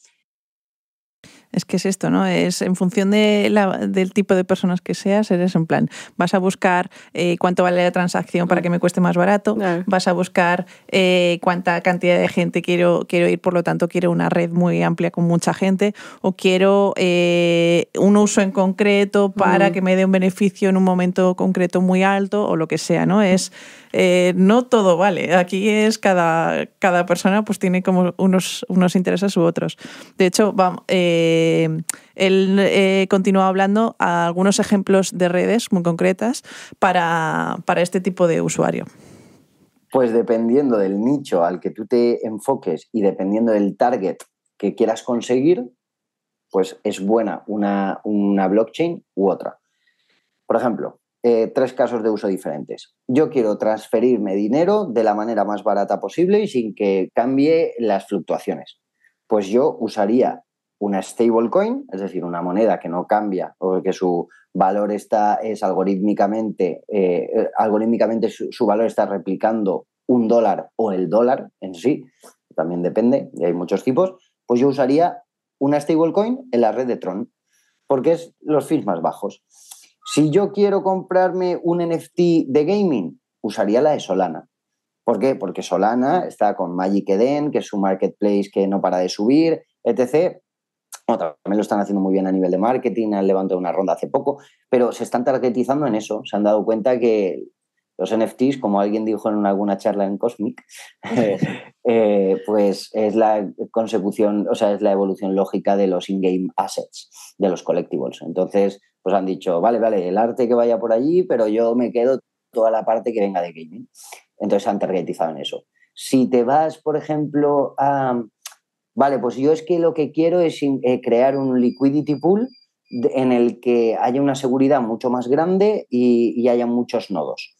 Es que es esto, ¿no? Es en función de del tipo de personas que seas, eres en plan, vas a buscar eh, cuánto vale la transacción para que me cueste más barato, vas a buscar eh, cuánta cantidad de gente quiero, quiero ir, por lo tanto quiero una red muy amplia con mucha gente, o quiero eh, un uso en concreto para que me dé un beneficio en un momento concreto muy alto, o lo que sea, ¿no? Es eh, no todo vale. Aquí es cada, cada persona pues tiene como unos, unos intereses u otros. De hecho, vamos, eh, él eh, continúa hablando a algunos ejemplos de redes muy concretas para, para este tipo de usuario. Pues dependiendo del nicho al que tú te enfoques y dependiendo del target que quieras conseguir, pues es buena una, una blockchain u otra. Por ejemplo, eh, tres casos de uso diferentes. Yo quiero transferirme dinero de la manera más barata posible y sin que cambie las fluctuaciones. Pues yo usaría una stablecoin, es decir, una moneda que no cambia o que su valor está es algorítmicamente, eh, algorítmicamente su, valor está replicando un dólar o el dólar en sí, también depende, y hay muchos tipos, pues yo usaría una stablecoin en la red de Tron, porque es los fees más bajos. Si yo quiero comprarme un NFT de gaming, usaría la de Solana. ¿Por qué? Porque Solana está con Magic Eden, que es un marketplace que no para de subir, etc. también lo están haciendo muy bien a nivel de marketing, han levantado una ronda hace poco, pero se están targetizando en eso. Se han dado cuenta que los NFTs, como alguien dijo en alguna charla en Cosmic, eh, pues es la consecución, o sea, es la evolución lógica de los in-game assets, de los collectibles. Entonces, pues han dicho, vale, vale, el arte que vaya por allí, pero yo me quedo toda la parte que venga de gaming. Entonces han targetizado en eso. Si te vas, por ejemplo, a, vale, pues yo es que lo que quiero es eh, crear un liquidity pool en el que haya una seguridad mucho más grande y, haya muchos nodos.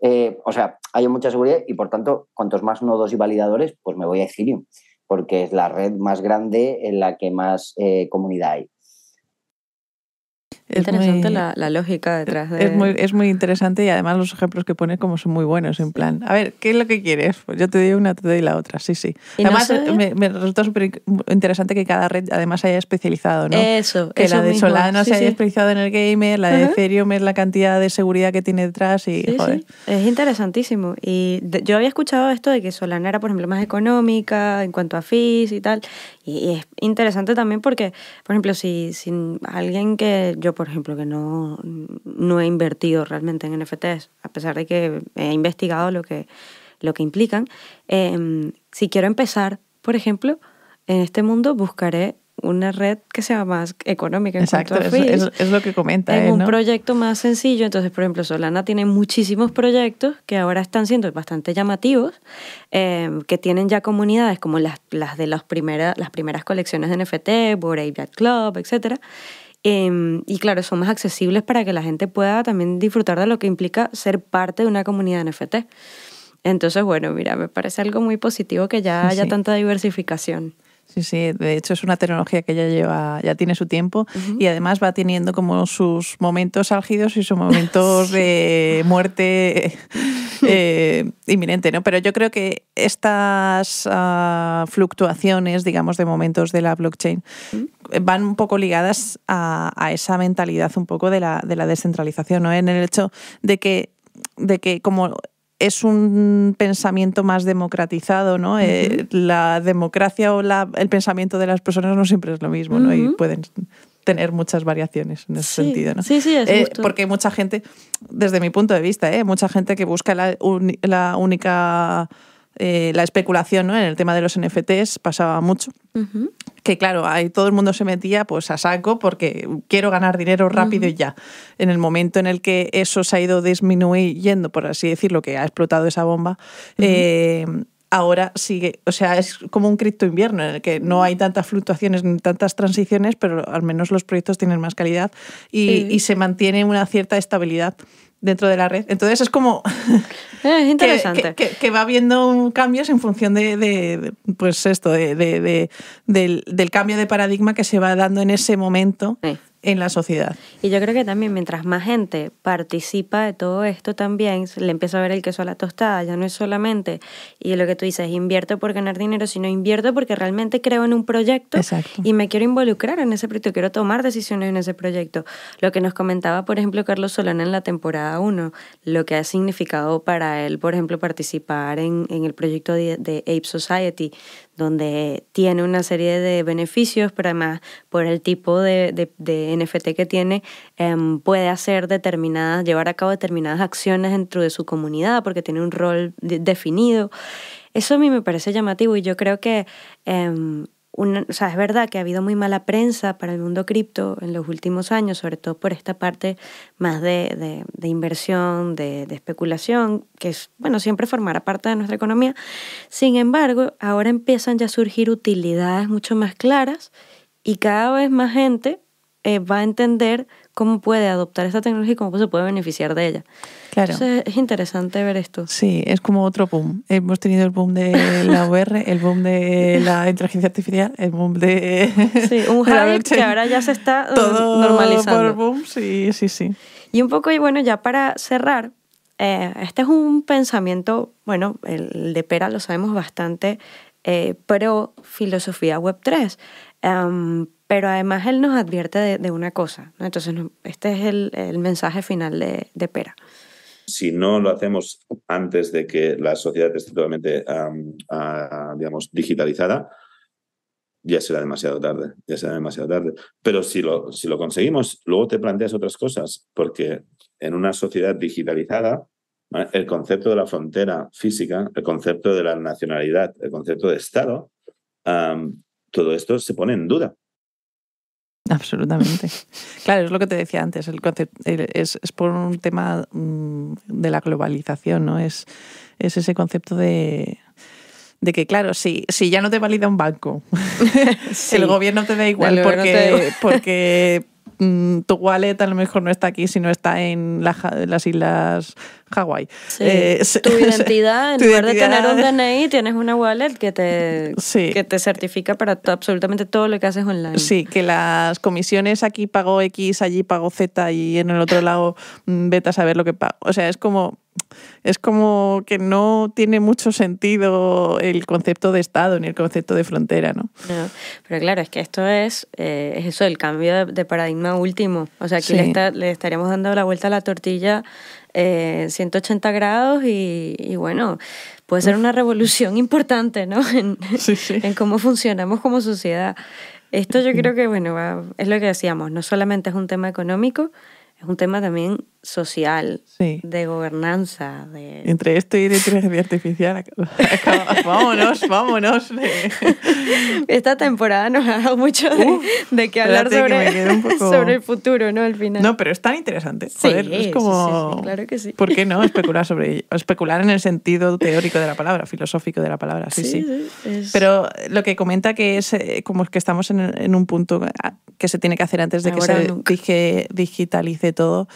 Eh, o sea, haya mucha seguridad y por tanto, cuantos más nodos y validadores, pues me voy a Ethereum, porque es la red más grande en la que más eh, comunidad hay. Es interesante la, la, lógica detrás de... Es muy, es muy interesante y además los ejemplos que pone como son muy buenos, en plan, a ver, ¿qué es lo que quieres? Pues yo te doy una, te doy la otra, sí, sí. Además, me, me, resulta súper interesante que cada red además haya especializado, ¿no? Eso, Que la de Solana se haya especializado en el gamer, la de Ethereum es la cantidad de seguridad que tiene detrás y, joder. Es interesantísimo. Y yo había escuchado esto de que Solana era, por ejemplo, más económica en cuanto a fees y tal, y, es interesante también porque, por ejemplo, si, si alguien que yo, por ejemplo, que no, no he invertido realmente en NFTs, a pesar de que he investigado lo que, lo que implican, em, si quiero empezar, por ejemplo, en este mundo buscaré una red que sea más económica en Exacto, cuanto a es, fees. es- es lo que comenta. en él, un ¿no? proyecto más sencillo. Entonces, por ejemplo, Solana tiene muchísimos proyectos que ahora están siendo bastante llamativos, eh, que tienen ya comunidades como las, las de las, primera, las primeras colecciones de NFT, Bored Club, etc. Eh, y claro, son más accesibles para que la gente pueda también disfrutar de lo que implica ser parte de una comunidad NFT. Entonces, bueno, mira, me parece algo muy positivo que ya haya sí. tanta diversificación. Sí, sí, de hecho es una tecnología que ya lleva, ya tiene su tiempo y además va teniendo como sus momentos álgidos y sus momentos de muerte eh, inminente, ¿no? Pero yo creo que estas ah, fluctuaciones, digamos, de momentos de la blockchain van un poco ligadas a, a esa mentalidad un poco de la, de la descentralización, ¿no? En el hecho de que, de que como es un pensamiento más democratizado, ¿no? Eh, la democracia o la, el pensamiento de las personas no siempre es lo mismo, ¿no? Y pueden tener muchas variaciones en ese Sí, sentido, ¿no? sí, sí, es Eh, porque mucha gente, desde mi punto de vista, ¿eh? mucha gente que busca la, única eh, la especulación ¿no? en el tema de los NFTs pasaba mucho Ujú. Que claro, ahí todo el mundo se metía pues a saco porque quiero ganar dinero rápido y ya. En el momento en el que eso se ha ido disminuyendo, por así decirlo, que ha explotado esa bomba, eh, ahora sigue, o sea, es como un cripto invierno en el que no hay tantas fluctuaciones ni tantas transiciones, pero al menos los proyectos tienen más calidad y, Sí. y se mantiene una cierta estabilidad dentro de la red. Entonces es como Eh, Es que, interesante. que- que- que va habiendo cambios en función de, de- de, pues esto, de, de- de- del, del cambio de paradigma que se va dando en ese momento Sí. En la sociedad. Y yo creo que también mientras más gente participa de todo esto también, se le empieza a ver el queso a la tostada, ya no es solamente, y lo que tú dices, invierto por ganar dinero, sino invierto porque realmente creo en un proyecto Exacto. y me quiero involucrar en ese proyecto, quiero tomar decisiones en ese proyecto. Lo que nos comentaba, por ejemplo, Carlos Solana en la temporada 1, lo que ha significado para él, por ejemplo, participar en, en el proyecto de, de Ape Society, donde tiene una serie de beneficios, pero además por el tipo de, NFT que tiene, em, puede hacer determinadas, llevar a cabo determinadas acciones dentro de su comunidad porque tiene un rol de- definido. Eso a mí me parece llamativo y yo creo que em, o sea, es verdad que ha habido muy mala prensa para el mundo cripto en los últimos años, sobre todo por esta parte más de, de- de inversión, de, de especulación, que es, bueno, siempre formará parte de nuestra economía. Sin embargo, ahora empiezan ya a surgir utilidades mucho más claras y cada vez más gente eh, va a entender cómo puede adoptar esta tecnología y cómo se puede beneficiar de ella. Claro. Entonces, es interesante ver esto. Sí, es como otro boom. Hemos tenido el boom de la VR, el boom de la inteligencia artificial, el boom de, Sí, un hype que ahora ya se está eh, Todo normalizando. por boom, sí, sí, sí. Y un poco, y bueno, ya para cerrar, eh, este es un pensamiento, bueno, el de Pera lo sabemos bastante, eh, pro filosofía Web3. Em, pero además él nos advierte de, una cosa. ¿no? Entonces, este es el, mensaje final de, Pera. si no lo hacemos antes de que la sociedad esté totalmente, am, digamos, digitalizada, ya será demasiado tarde, ya será demasiado tarde. Pero si lo, si lo conseguimos, luego te planteas otras cosas, porque en una sociedad digitalizada, el concepto de la frontera física, el concepto de la nacionalidad, el concepto de Estado, todo esto se pone en duda. Absolutamente. Claro, es lo que te decía antes, el concepto es, es por un tema mm, de la globalización, ¿no? Es, es ese concepto de, de que, claro, si, si ya no te valida un banco, Sí. el gobierno te da igual porque, tu wallet a lo mejor no está aquí, sino está en la las islas Hawái. Sí. Eh, tu identidad, en tu lugar de tener un DNI, tienes una wallet que te, Sí. que te certifica para absolutamente todo lo que haces online. Sí, que las comisiones aquí pago X, allí pago Z y en el otro lado mm, vete a saber lo que pago. O sea, es como es como que no tiene mucho sentido el concepto de Estado ni el concepto de frontera, ¿no? No, pero claro, es que esto es, eh, es eso, el cambio de, de paradigma último. O sea, aquí Sí. le, está- le estaríamos dando la vuelta a la tortilla eh, 180 grados y, y bueno, puede ser una revolución importante, ¿no? En, Sí, sí. en cómo funcionamos como sociedad. Esto yo creo que, bueno, va- es lo que decíamos, no solamente es un tema económico, es un tema también social, Sí. de gobernanza, de... Entre esto y la inteligencia artificial, vámonos, vámonos. Esta temporada nos ha dado mucho de, Uf, de qué hablar que sobre, un poco- sobre el futuro, ¿no? Al final. No, pero es tan interesante. Sí, Joder, sí, es sí, como. sí, claro que sí. ¿Por qué no especular sobre ello? Especular en el sentido teórico de la palabra, filosófico de la palabra, sí, sí. es- Pero lo que comenta que es eh, como que estamos en, en un punto que se tiene que hacer antes de que Ahora o se nunca. digitalice todo.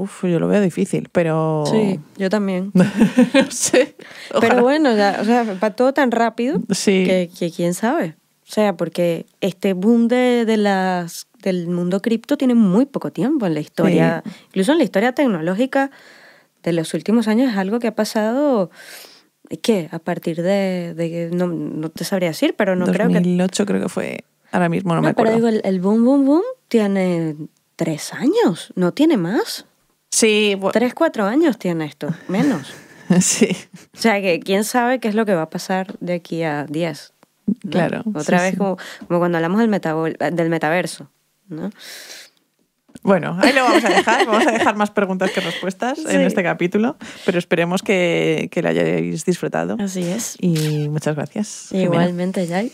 Uf, yo lo veo difícil, pero. Sí, yo también. no sé. Pero ojalá. bueno, ya, o sea, va todo tan rápido Sí. que, que quién sabe. O sea, porque este boom de, de las, del mundo cripto tiene muy poco tiempo en la historia. Incluso en la historia tecnológica de los últimos años es algo que ha pasado, ¿qué? A partir de, de- no, no te sabría decir, pero no creo que... 2008 creo que fue. Ahora mismo no, me No, pero acuerdo. digo, el, el boom, boom, boom tiene tres años, no tiene más. Sí, Tres, cuatro años tiene esto, menos. sí. O sea, que quién sabe qué es lo que va a pasar de aquí a 10. ¿no? Claro, Otra sí, vez sí. Como, como cuando hablamos del, metabol- del metaverso. ¿no? Bueno, ahí lo vamos a dejar. Vamos a dejar más preguntas que respuestas en este capítulo, pero esperemos que, que lo hayáis disfrutado. Así es. Y muchas gracias. Igualmente, Jai.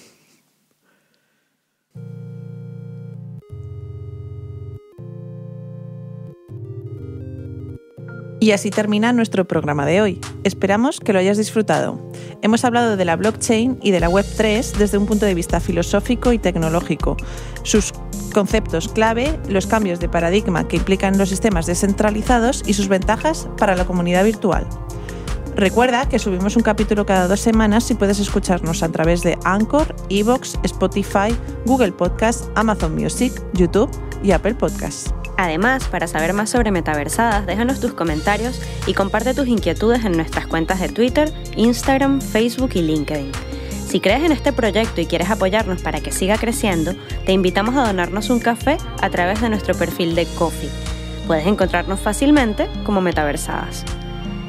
Y así termina nuestro programa de hoy. Esperamos que lo hayas disfrutado. Hemos hablado de la blockchain y de la Web3 desde un punto de vista filosófico y tecnológico, sus conceptos clave, los cambios de paradigma que implican los sistemas descentralizados y sus ventajas para la comunidad virtual. Recuerda que subimos un capítulo cada dos semanas y puedes escucharnos a través de Anchor, Evox, Spotify, Google Podcast, Amazon Music, YouTube y Apple Podcasts. Además, para saber más sobre Metaversadas, déjanos tus comentarios y comparte tus inquietudes en nuestras cuentas de Twitter, Instagram, Facebook y LinkedIn. Si crees en este proyecto y quieres apoyarnos para que siga creciendo, te invitamos a donarnos un café a través de nuestro perfil de Coffee. Puedes encontrarnos fácilmente como Metaversadas.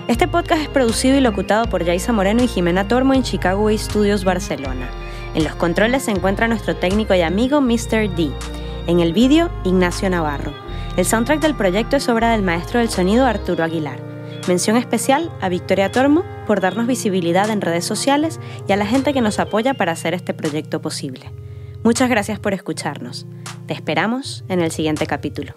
Este podcast es producido y locutado por Yaisa Moreno y Jimena Tormo en Chicago Studios, Barcelona. En los controles se encuentra nuestro técnico y amigo Mr. D. En el vídeo, Ignacio Navarro. El soundtrack del proyecto es obra del maestro del sonido Arturo Aguilar. Mención especial a Victoria Tormo por darnos visibilidad en redes sociales y a la gente que nos apoya para hacer este proyecto posible. Muchas gracias por escucharnos. Te esperamos en el siguiente capítulo.